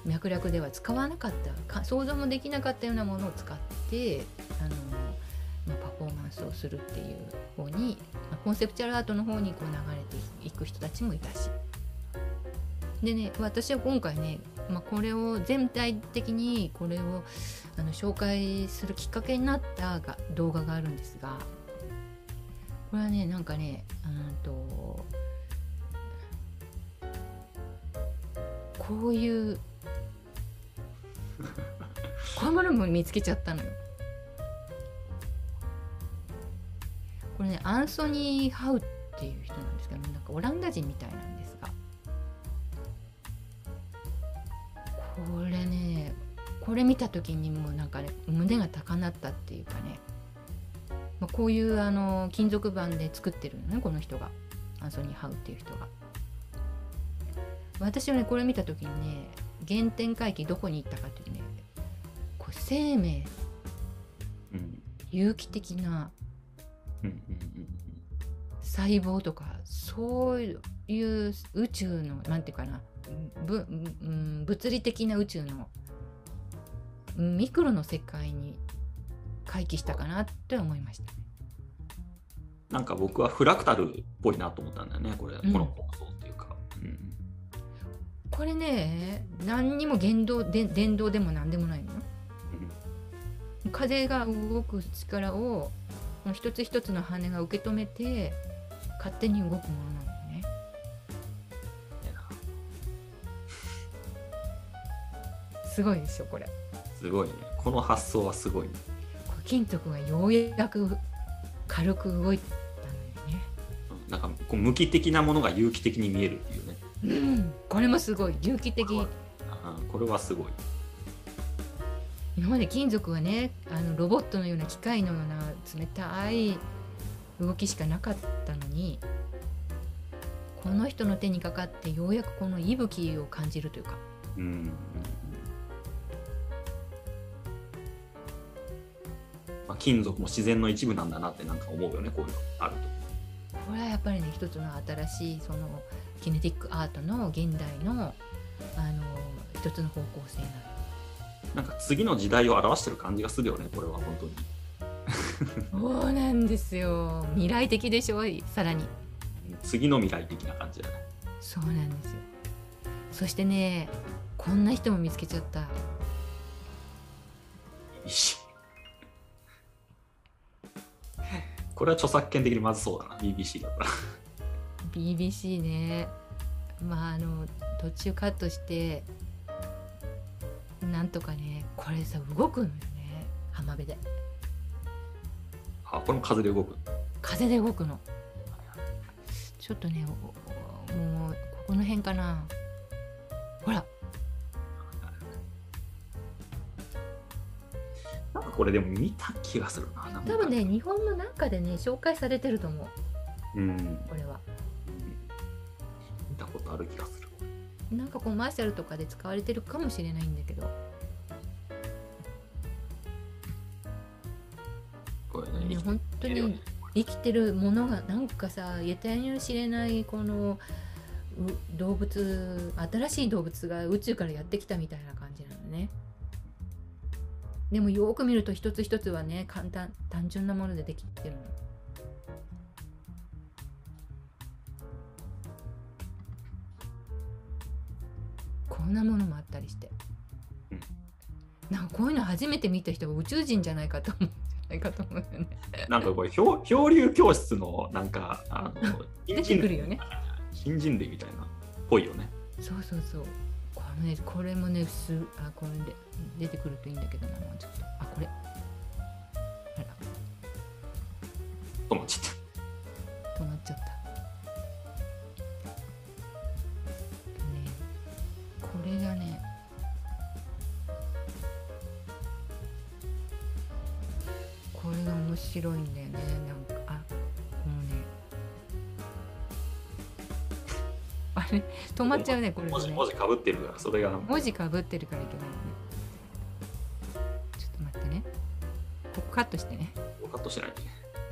脈絡では使わなかったか想像もできなかったようなものを使ってあの、まあ、パフォーマンスをするっていう方に、まあコンセプチュアルアートの方にこう流れていく人たちもいたし。でね私は今回ね、まあ、これを全体的にこれをあの紹介するきっかけになったが動画があるんですがこれはねなんかねうんとこういうこういうものも見つけちゃったのよ。これねアンソニー・ハウっていう人なんですけどなんかオランダ人みたいなんですこれねこれ見た時にもうなんかね胸が高鳴ったっていうかね、まあ、こういうあの金属板で作ってるのねこの人が。アンソニー・ハウっていう人が。私はねこれ見た時にね原点回帰どこに行ったかっていうねこれ生命。うん。有機的な。細胞とかそういう宇宙のなんていうかなぶ、うん、物理的な宇宙のミクロの世界に回帰したかなって思いました。なんか僕はフラクタルっぽいなと思ったんだよねこれ、うん。この構想っていうか。うん。これね何にも原動で電動でも何でもないの？風が動く力を一つ一つの羽が受け止めて勝手に動くものなすごいでしょこれ。すごいね。この発想はすごいね。これ金属がようやく軽く動いたのよね。うん。なんかこう無機的なものが有機的に見えるっていうね。うん。これもすごい。有機的。あーこれはすごい。今まで金属はねあのロボットのような機械のような冷たい動きしかなかったのにこの人の手にかかってようやくこの息吹を感じるというか。うんまあ、金属も自然の一部なんだなってなんか思うよねこういうのあると。これはやっぱりね一つの新しいそのキネティックアートの現代のあの一つの方向性なの。なんか次の時代を表してる感じがするよねこれは本当に。そうなんですよ。未来的でしょさらに。次の未来的な感じだね。そうなんですよ。そしてねこんな人も見つけちゃったこれは著作権的にまずそうだな。BBC だったら BBC ね。まああの途中カットしてなんとかねこれさ動くのよね。浜辺で。あこれも風で動く。風で動くの。ちょっとねもうここの辺かな。ほらなんかこれでも見た気がするな。なんか多分ね日本の中でね紹介されてると思う。うん。これは。見たことある気がする。なんかコマーシャルとかで使われてるかもしれないんだけど。これねね本当に生きてるものがなんかさ得体に知れないこのう動物新しい動物が宇宙からやってきたみたいな感じなのねでもよく見ると一つ一つはね簡単単純なものでできてるの。こんなものもあったりして、うん。なんかこういうの初めて見た人が宇宙人じゃないかと思うんじゃないかと思うよね。なんかこれ漂漂流教室のなんかあの 出てくるよね。新人類みたいなっぽいよね。そうそうそうこれねこれもねすあこれで出てくるといいんだけどなもうちょっと。あこれ。あら。止まっちゃうねこれでね。た文字文字かぶってるからそれが。文字かぶってるからいけないよね。ちょっと待ってね。ここカットしてね。カットしてない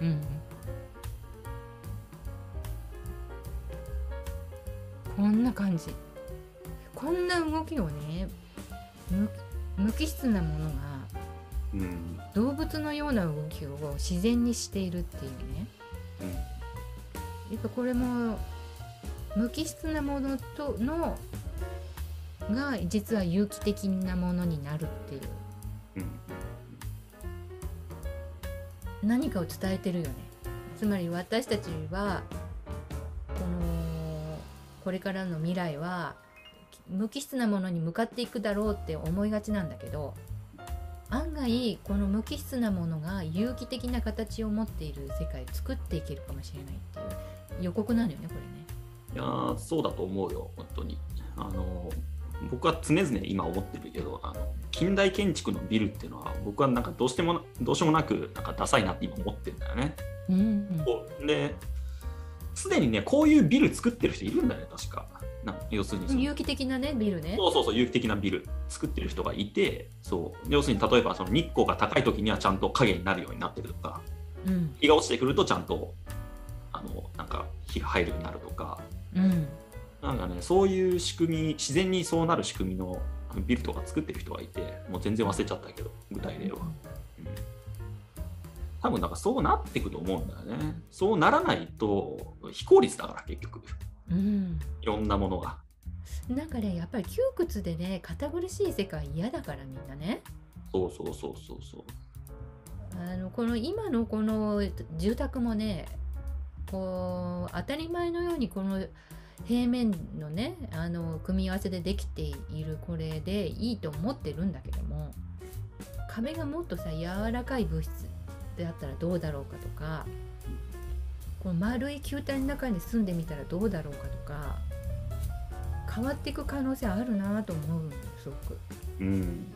うんうん。こんな感じ。こんな動きをね無無機質なものがうん。動物のような動きを自然にしているっていうね。うん。やっぱこれも無機質なものとのが実は有機的なものになるっていううん何かを伝えてるよねつまり私たちはこのこれからの未来は無機質なものに向かっていくだろうって思いがちなんだけど案外この無機質なものが有機的な形を持っている世界を作っていけるかもしれないっていう予告なのよねこれね。いやーそうだと思うよ本当に。あの僕は常々今思ってるけどあの近代建築のビルっていうのは僕はなんかどうしてもどうしようもなくなんかダサいなって今思ってるんだよね。うん。う。んですでにねこういうビル作ってる人いるんだよね確か。な要するに有機的なねビルね。そうそうそう有機的なビル。作ってる人がいてそう。要するに例えばその日光が高い時にはちゃんと影になるようになってるとかうん。日が落ちてくるとちゃんとあのなんか日が入るようになるとかうん。なんかねそういう仕組み自然にそうなる仕組みのビルとか作ってる人がいてもう全然忘れちゃったけど具体例は、うん。多分なんかそうなっていくと思うんだよね。そうならないと非効率だから結局。うん。いろんなものが。なんかねやっぱり窮屈でね堅苦しい世界嫌だからみんなね。そうそうそうそうそう。あのこの今のこの住宅もねこう当たり前のようにこの平面のねあの組み合わせでできているこれでいいと思ってるんだけども壁がもっとさ柔らかい物質であったらどうだろうかとかこの丸い球体の中に住んでみたらどうだろうかとか変わっていく可能性あるなと思うのすごく。うん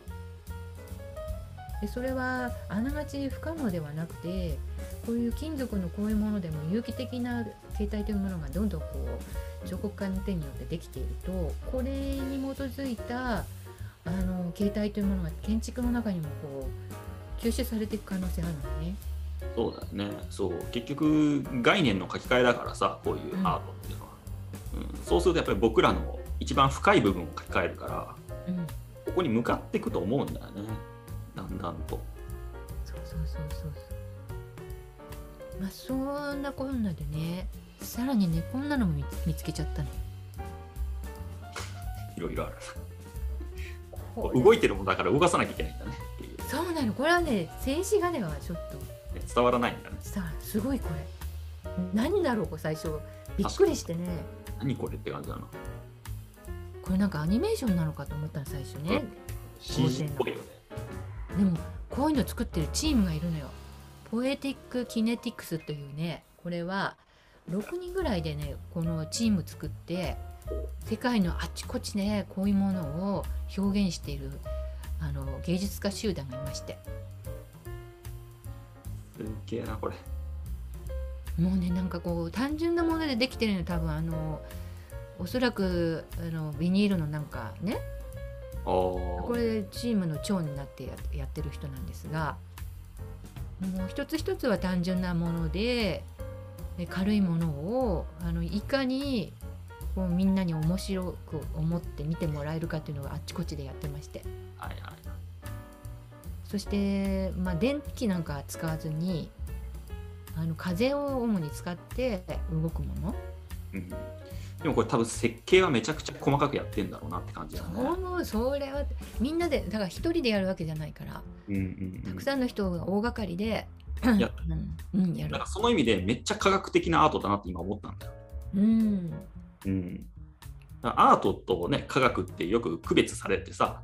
でそれはあながち不可能ではなくてこういう金属のこういうものでも有機的な形態というものがどんどんこう彫刻家の手によってできているとこれに基づいたあの形態というものが建築の中にもこう吸収されていく可能性あるのね。そうだよね。そう。結局概念の書き換えだからさこういうアートっていうのは、うん。そうするとやっぱり僕らの一番深い部分を書き換えるからうん、ここに向かっていくと思うんだよね。だんだんと。そうそうそうそう。まあそんなこんなでねさらにねこんなのも見つけちゃったの。いろいろある。動いてるもんだから動かさなきゃいけないんだね。っていう、ね、そうなの。これはね静止画ではちょっと。伝わらないんだね。さあすごいこれ。何だろう最初。びっくりしてね。何これって感じだな。これなんかアニメーションなのかと思ったの最初ね。CG っぽいよね。でもこういうの作ってるチームがいるのよポエティック・キネティクスというねこれは6人ぐらいでねこのチーム作って世界のあちこちねこういうものを表現しているあの芸術家集団がいまして。すっげえなこれ。もうねなんかこう単純なものでできてるの多分。あのおそらくあのビニールのなんかね。これチームの長になってややってる人なんですがもう一つ一つは単純なものでで軽いものをあのいかにこうみんなに面白く思って見てもらえるかっていうのがあっちこっちでやってまして。はいはいそして、まあ、電気なんか使わずにあの風を主に使って動くもの。うん、でもこれ多分設計はめちゃくちゃ細かくやってんだろうなって感じだね。そうそれはみんなでだから一人でやるわけじゃないからうんうんうん。たくさんの人が大掛かりで、やうんうん、やる。だからその意味でめっちゃ科学的なアートだなって今思ったんだよ。うん。うん、アートとね科学ってよく区別されてさ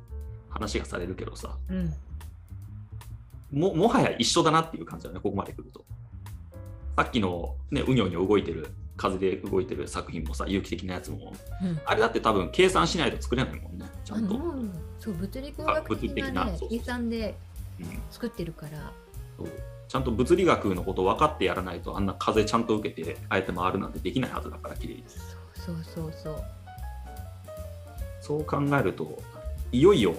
話がされるけどさうん。ももはや一緒だなっていう感じだねここまで来ると。さっきのねうにょうにょ動いてる風で動いてる作品もさ有機的なやつも。うん。あれだって多分計算しないと作れないもんねちゃあんと。のそう物理工学的物理的なね計算でうん。作ってるから。そう。ちゃんと物理学のこと分かってやらないとあんな風ちゃんと受けてあえて回るなんてできないはずだから綺麗に。そうそうそうそう。そう考えるといよいよ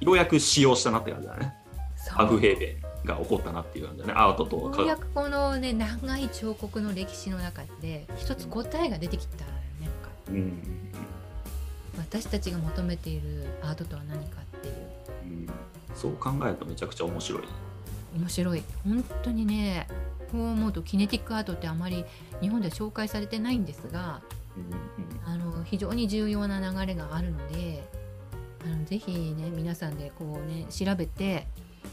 ようやく使用したなって感じだね。そう。核兵弁が起こったなっていう感じだね。アートとようやくこのね長い彫刻の歴史の中で一つ答えが出てきたよねうんうん。私たちが求めているアートとは何かっていう。うん。うんそう考えるとめちゃくちゃ面白い。面白い。本当にねこう思うとキネティックアートってあまり日本では紹介されてないんですがうん。あの非常に重要な流れがあるのであのぜひね皆さんでこうね調べて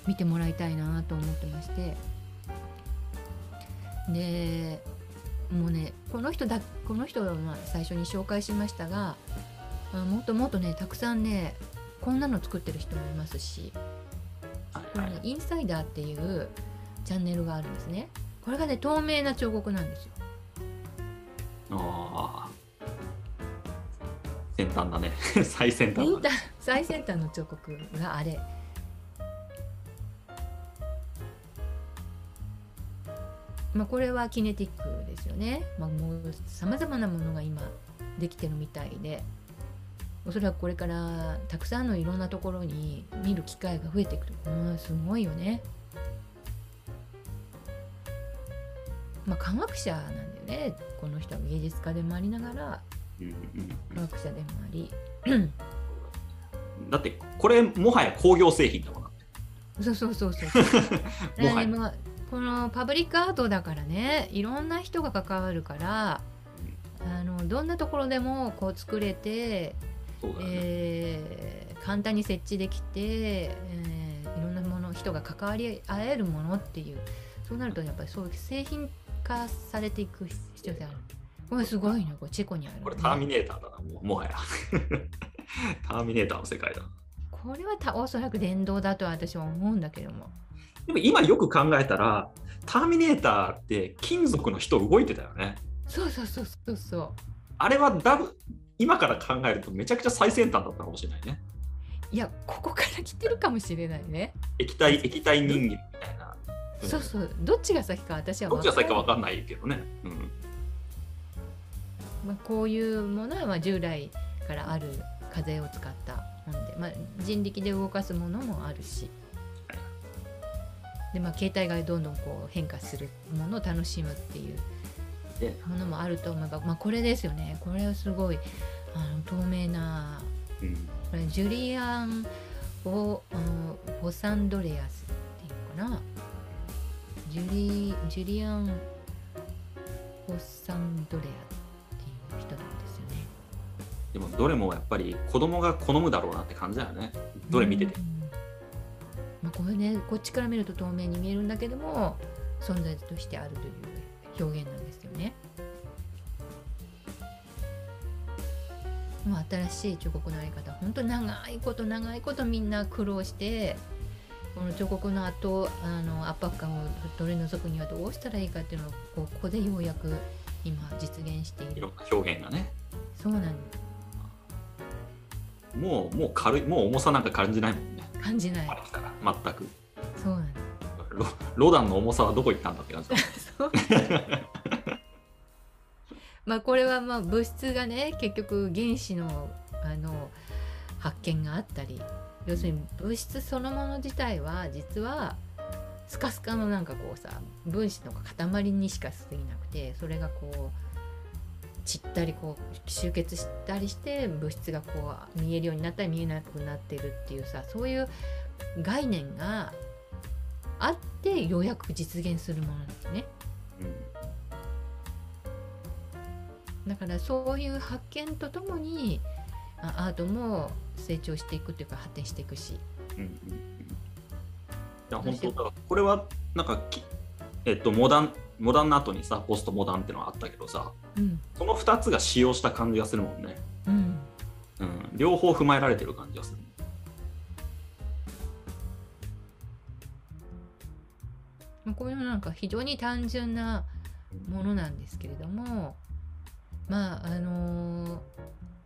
見てもらいたいなと思ってまして。でもうねこの人だこの人はまあ最初に紹介しましたがあもっともっとねたくさんねこんなの作ってる人もいますし。これねインサイダーっていうチャンネルがあるんですね。これがね透明な彫刻なんですよ。ああ先端だね。最先端だね。最先端の彫刻があれまあこれはキネティックですよね、まあ、もうさまざまなものが今できてるみたいで。おそらくこれからたくさんのいろんなところに見る機会が増えてくる。うんすごいよね。まあ科学者なんだよね。この人は芸術家でもありながら。科学者でもあり。う んだってこれもはや工業製品だもんなそうそうそうそう。もはやこのパブリックアートだからねいろんな人が関わるからあのどんなところでもこう作れて、ね。えー簡単に設置できて、えーいろんなもの人が関わり合えるものっていうそうなるとやっぱりそういう製品化されていく必要性あるこれすごいねこれチェコにあるのねこれターミネーターだな、もうもはや。ターミネーターの世界だ。これはたおそらく電動だと私は思うんだけどもでも今よく考えたら、ターミネーターって金属の人動いてたよね。そうそうそうそうそうあれはだぶ今から考えるとめちゃくちゃ最先端だったかもしれないね。いやここから来てるかもしれないね、液体液体人間みたいな。うんそうそうどっちが先か私はどっちが先か分かかんないけどね。うん。まあ、こういうものはまあ従来からある風を使ったもので、まあ、人力で動かすものもあるしで、まあ、携帯がどんどんこう変化するものを楽しむっていうでものもあると思えば、まあ、これですよねこれはすごいあの透明なうん、これジュリアン・ボあのボサンドレアスっていうのかなジュリジュリアン・ボサンドレアっていう人なんですよね。でもどれもやっぱり子供が好むだろうなって感じだよね。どれ見てて。うんまあ、これねこっちから見ると透明に見えるんだけども存在としてあるという表現なんですよね。もう新しい彫刻のやり方本当に長いこと長いことみんな苦労してこの彫刻の後あの圧迫感を取り除くにはどうしたらいいかっていうのをこうここでようやく今実現している表現がね。そうなんもうもう軽い、もう重さなんか感じないもんね。感じない。あれ来たら全く。そうなんロロダンの重さはどこ行ったんだって感じ まあこれはまあ物質がね結局原子のあの発見があったり要するに物質そのもの自体は実はスカスカのなんかこうさ分子の塊にしか過ぎなくてそれがこう散ったりこう集結したりして物質がこう見えるようになったり見えなくなってるっていうさそういう概念があってようやく実現するものなんですね。だからそういう発見とともにアートも成長していくというか発展していくしうんうんいや本当だこれはなんかえっとモダンモダンの後にさポストモダンってのがあったけどさうん。その2つが使用した感じがするもんね、うん。うん、両方踏まえられてる感じがする。まあこういうのなんか非常に単純なものなんですけれどもまああのー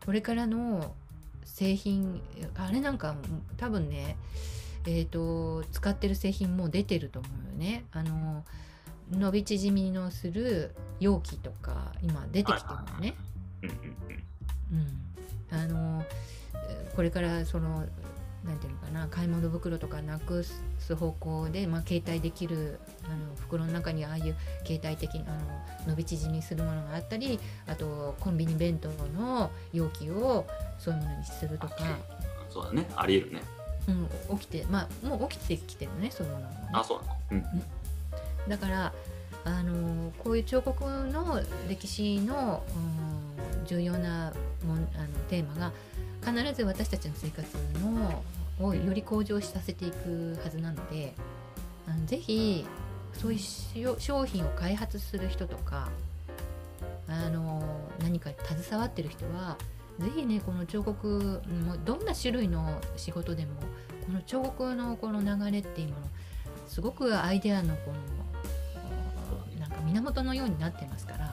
これからの製品あれなんか多分ねえー、と使ってる製品も出てると思うよね。あの伸び縮みのする容器とか今出てきてるのね。うんうんうん、あのえーこれからそのなんていうのかな買い物袋とかなくす方向で、まあ、携帯できるあの袋の中にああいう携帯的なあの伸び縮みするものがあったりあとコンビニ弁当の容器をそういうものにするとか、うんそうだね。ありえるね。うん、起きてまあもう起きてきてるねそういうものもね。あそうなの。うんだからあのこういう彫刻の歴史の、重要なもんあのテーマが必ず私たちの生活のをより向上させていくはずなのであのぜひそういう商品を開発する人とかあの何か携わってる人はぜひねこの彫刻もどんな種類の仕事でもこの彫刻のこの流れっていうものすごくアイデアのこの源のようになってますから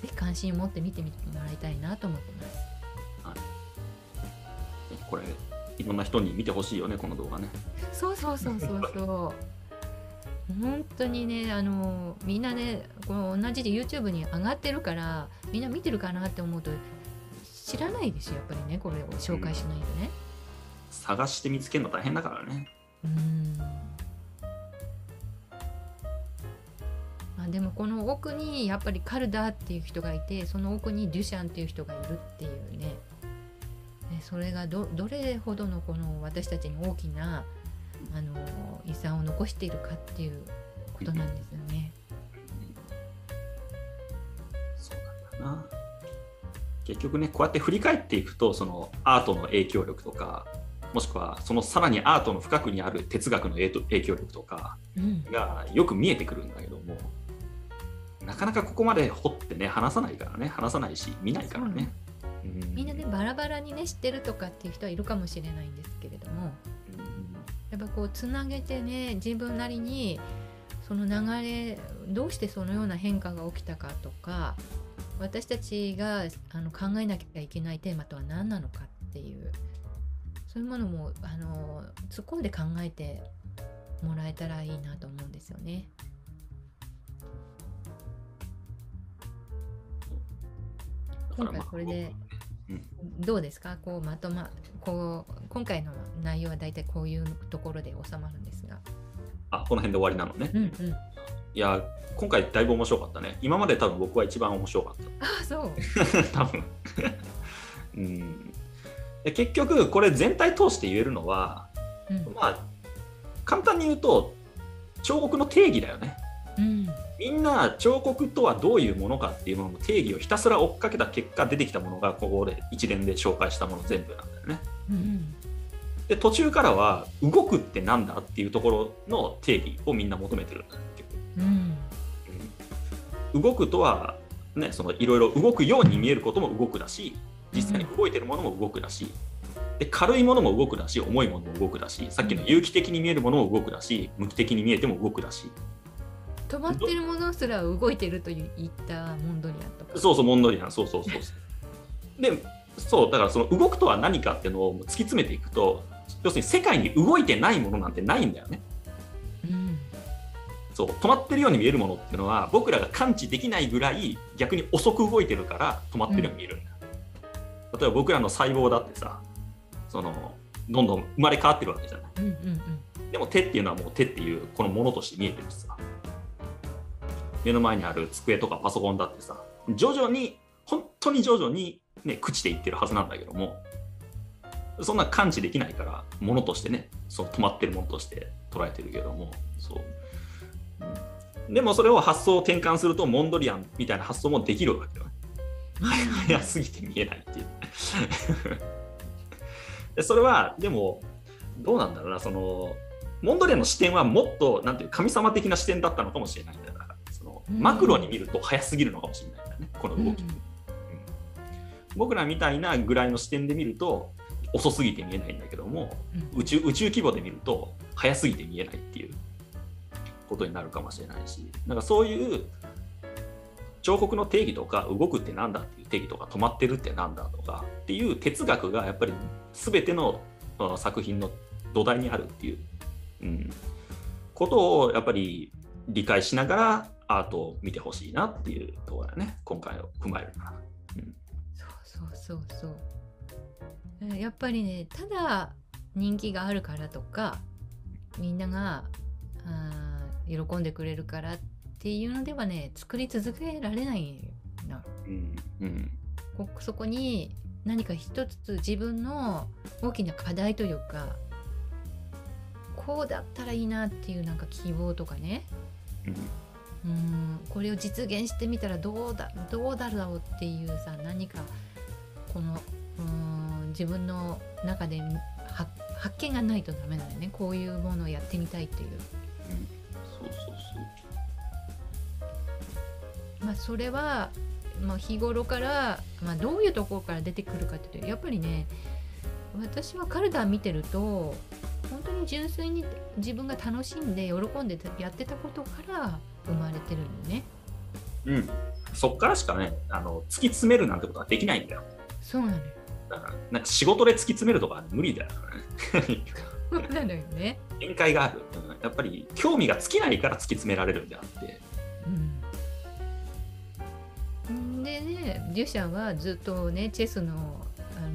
ぜひ関心を持って見てみてもらいたいなと思ってます。これいろんな人に見てほしいよねこの動画ねそうそうそうそうそう。本当にねあのみんなねこの同じで YouTube に上がってるからみんな見てるかなって思うと知らないですよやっぱりねこれを紹介しないとね。探して見つけるの大変だからねうんあ、でもこの奥にやっぱりカルダーっていう人がいてその奥にデュシャンっていう人がいるっていうねねそれがどどれほどのこの私たちに大きなあの遺産を残しているかっていうことなんですよね。そうなんだな。結局ねこうやって振り返っていくとそのアートの影響力とかもしくはそのさらにアートの深くにある哲学の影響力とかがよく見えてくるんだけども、うん、なかなかここまで掘ってね話さないからね話さないし見ないからね。うん、みんなねバラバラにね知ってるとかっていう人はいるかもしれないんですけれども、うん、やっぱこうつなげてね自分なりにその流れどうしてそのような変化が起きたかとか私たちがあの考えなきゃいけないテーマとは何なのかっていうそういうものもあの突っ込んで考えてもらえたらいいなと思うんですよね。今回これでどうですか？こうまとまこう今回の内容は大体こういうところで収まるんですが。あこの辺で終わりなのね。うんうん。いや今回だいぶ面白かったね。今まで多分僕は一番面白かった。あそう。多分。うん。で結局これ全体通して言えるのは、うん、まあ簡単に言うと彫刻の定義だよね、うん、みんな彫刻とはどういうものかっていうものの定義をひたすら追っかけた結果出てきたものがここで一連で紹介したもの全部なんだよね、うん、で途中からは動くってなんだっていうところの定義をみんな求めてるんだう。ん、動くとはねそのいろいろ動くように見えることも動くだし実際に動いてるものも動くだし、で軽いものも動くだし重いものも動くだしさっきの有機的に見えるものも動くだし無機的に見えても動くだし止まってるものすら動いてるといったモンドリアンとか。そうそうモンドリアンそうそうそうでそうだからその動くとは何かっていうのを突き詰めていくと要するに世界に動いてないものなんてないんだよね。そう止まってるように見えるものっていうのは僕らが感知できないぐらい逆に遅く動いてるから止まってるように見えるんだ、うん、例えば僕らの細胞だってさそのどんどん生まれ変わってるわけじゃない、うんうんうん、でも手っていうのはもう手っていうこのものとして見えてるしさ目の前にある机とかパソコンだってさ徐々に本当に徐々にね朽ちていってるはずなんだけどもそんな感知できないからものとしてねその止まってるものとして捉えてるけどもそう。でもそれを発想を転換するとモンドリアンみたいな発想もできるわけよね。早すぎて見えないっていう。それはでもどうなんだろうなそのモンドリアンの視点はもっとなんていう神様的な視点だったのかもしれない。マクロに見ると早すぎるのかもしれないんだねこの動き、うん。うん、僕らみたいなぐらいの視点で見ると遅すぎて見えないんだけども、うん、宇宙宇宙規模で見ると早すぎて見えないっていうことになるかもしれないしなんかそういう彫刻の定義とか動くってなんだっていう定義とか止まってるってなんだとかっていう哲学がやっぱり全ての作品の土台にあるっていう、うん、ことをやっぱり理解しながらアートを見てほしいなっていうところだね。今回を踏まえるなら、うん、そうそうそうそう。やっぱりねただ人気があるからとかみんながあ喜んでくれるからっていうのではね作り続けられないな、うんうん、こそこに何か一つ自分の大きな課題というかこうだったらいいなっていうなんか希望とかね、うん、うんこれを実現してみたらどうだどうだろうっていうさ何かこのうん自分の中で発見がないとダメなのねこういうものをやってみたいっていう。まあ、それは、まあ、日頃から、まあ、どういうところから出てくるかっていうとやっぱりね私はカルダ見てると本当に純粋に自分が楽しんで喜んでやってたことから生まれてるのね。うん、そっからしかねあの突き詰めるなんてことはできないんだよ。そうなのよ。だからなんか仕事で突き詰めるとか無理だよね。そうなのよね。限界がある、うん。やっぱり興味が尽きないから突き詰められるんであって。うんでねデュシャンはずっとねチェスの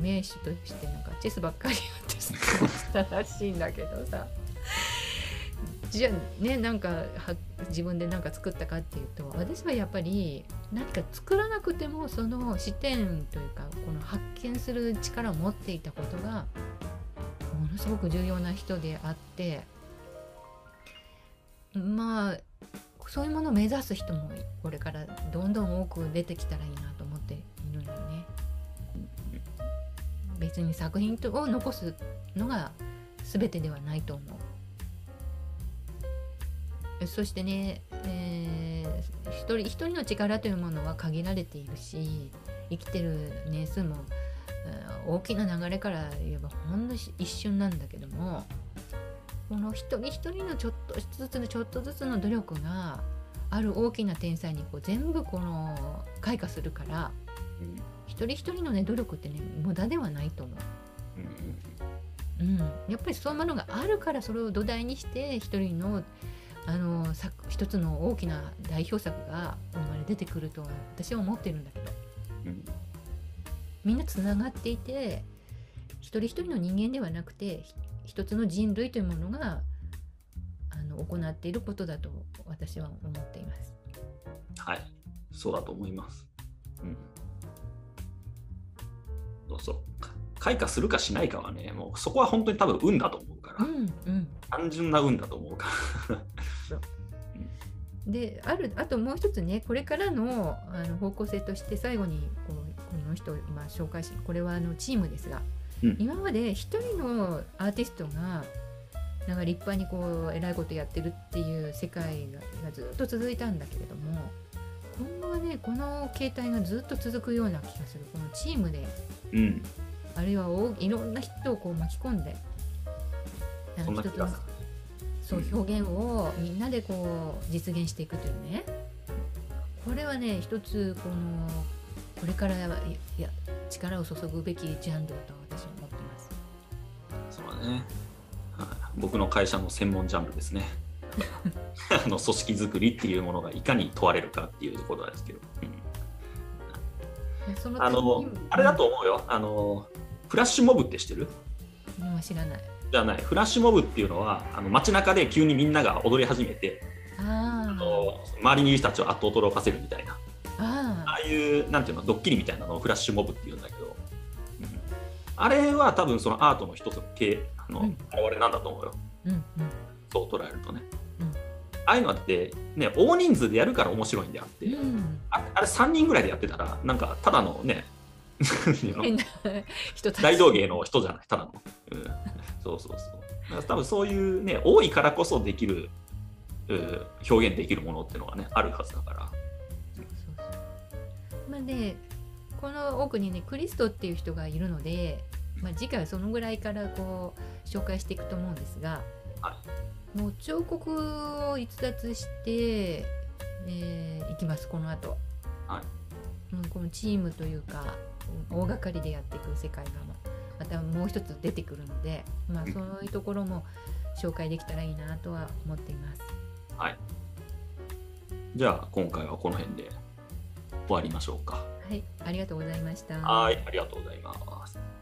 名手としてなんかチェスばっかりやってたらしいんだけどさじゃあねなんか自分で何か作ったかっていうと私はやっぱり何か作らなくてもその視点というかこの発見する力を持っていたことがものすごく重要な人であってまあそういうものを目指す人もこれからどんどん多く出てきたらいいなと思っているのよね。別に作品を残すのが全てではないと思う。そしてね、えー、一人一人の力というものは限られているし生きてる年数も大きな流れから言えばほんの一瞬なんだけどもこの一人一人のちょっとずつのちょっとずつの努力がある大きな天才にこう全部この開花するから、うん、一人一人のね努力ってね無駄ではないと思う。うん、やっぱりそういうものがあるからそれを土台にして一人のあの作一つの大きな代表作が生まれ出てくるとは私は思ってるんだけど、うん、みんなつながっていて一人一人の人間ではなくて一つの人類というものがあの行っていることだと私は思っています。はい。そうだと思います。うん。そう開花するかしないかはねもうそこは本当に多分運だと思うから、うんうん、単純な運だと思うか。らであるあともう一つねこれからのあの方向性として最後にこうこの人、まあ、紹介しこれはあのチームですが、うん、今まで一人のアーティストがなんか立派にこう偉いことやってるっていう世界がずっと続いたんだけれども今後はねこの形態がずっと続くような気がする。このチームで、うん、あるいはいろんな人をこう巻き込んでなんか一つそう表現をみんなでこう実現していくというね。これはね一つこのこれからやや力を注ぐべきジャンルだと私は思ってます。そうだね、はい、僕の会社の専門ジャンルですね。あの組織づくりっていうものがいかに問われるかっていうところですけど、うん、あのあれだと思うよ。あのフラッシュモブって知ってる？知らないじゃない。フラッシュモブっていうのはあの街中で急にみんなが踊り始めてあの周りにいる人たちをあっと驚かせるみたいな。ああいうなんていうのドッキリみたいなのをフラッシュモブっていうんだけど、うん、あれは多分そのアートの一つの系あの、うん、なんだと思うよ、うんうん、そう捉えるとね、うん、ああいうのってね大人数でやるから面白いんであって、うん、ああれ3人ぐらいでやってたらなんかただのね 大道芸の人じゃないただの、うん、そうそうそう。多分そういうね多いからこそできる表現できるものっていうのがねあるはずだから。そうそうそう。まあねこの奥にねクリストっていう人がいるので、まあ、次回はそのぐらいからこう紹介していくと思うんですが、はい、もう彫刻を逸脱して、えー、いきますこの後、はい、うん、このチームというか大掛かりでやっていく世界がまたもう一つ出てくるので、まあ、そういうところも紹介できたらいいなとは思っています。はい。じゃあ今回はこの辺で終わりましょうか。はい、ありがとうございました。はい、ありがとうございます。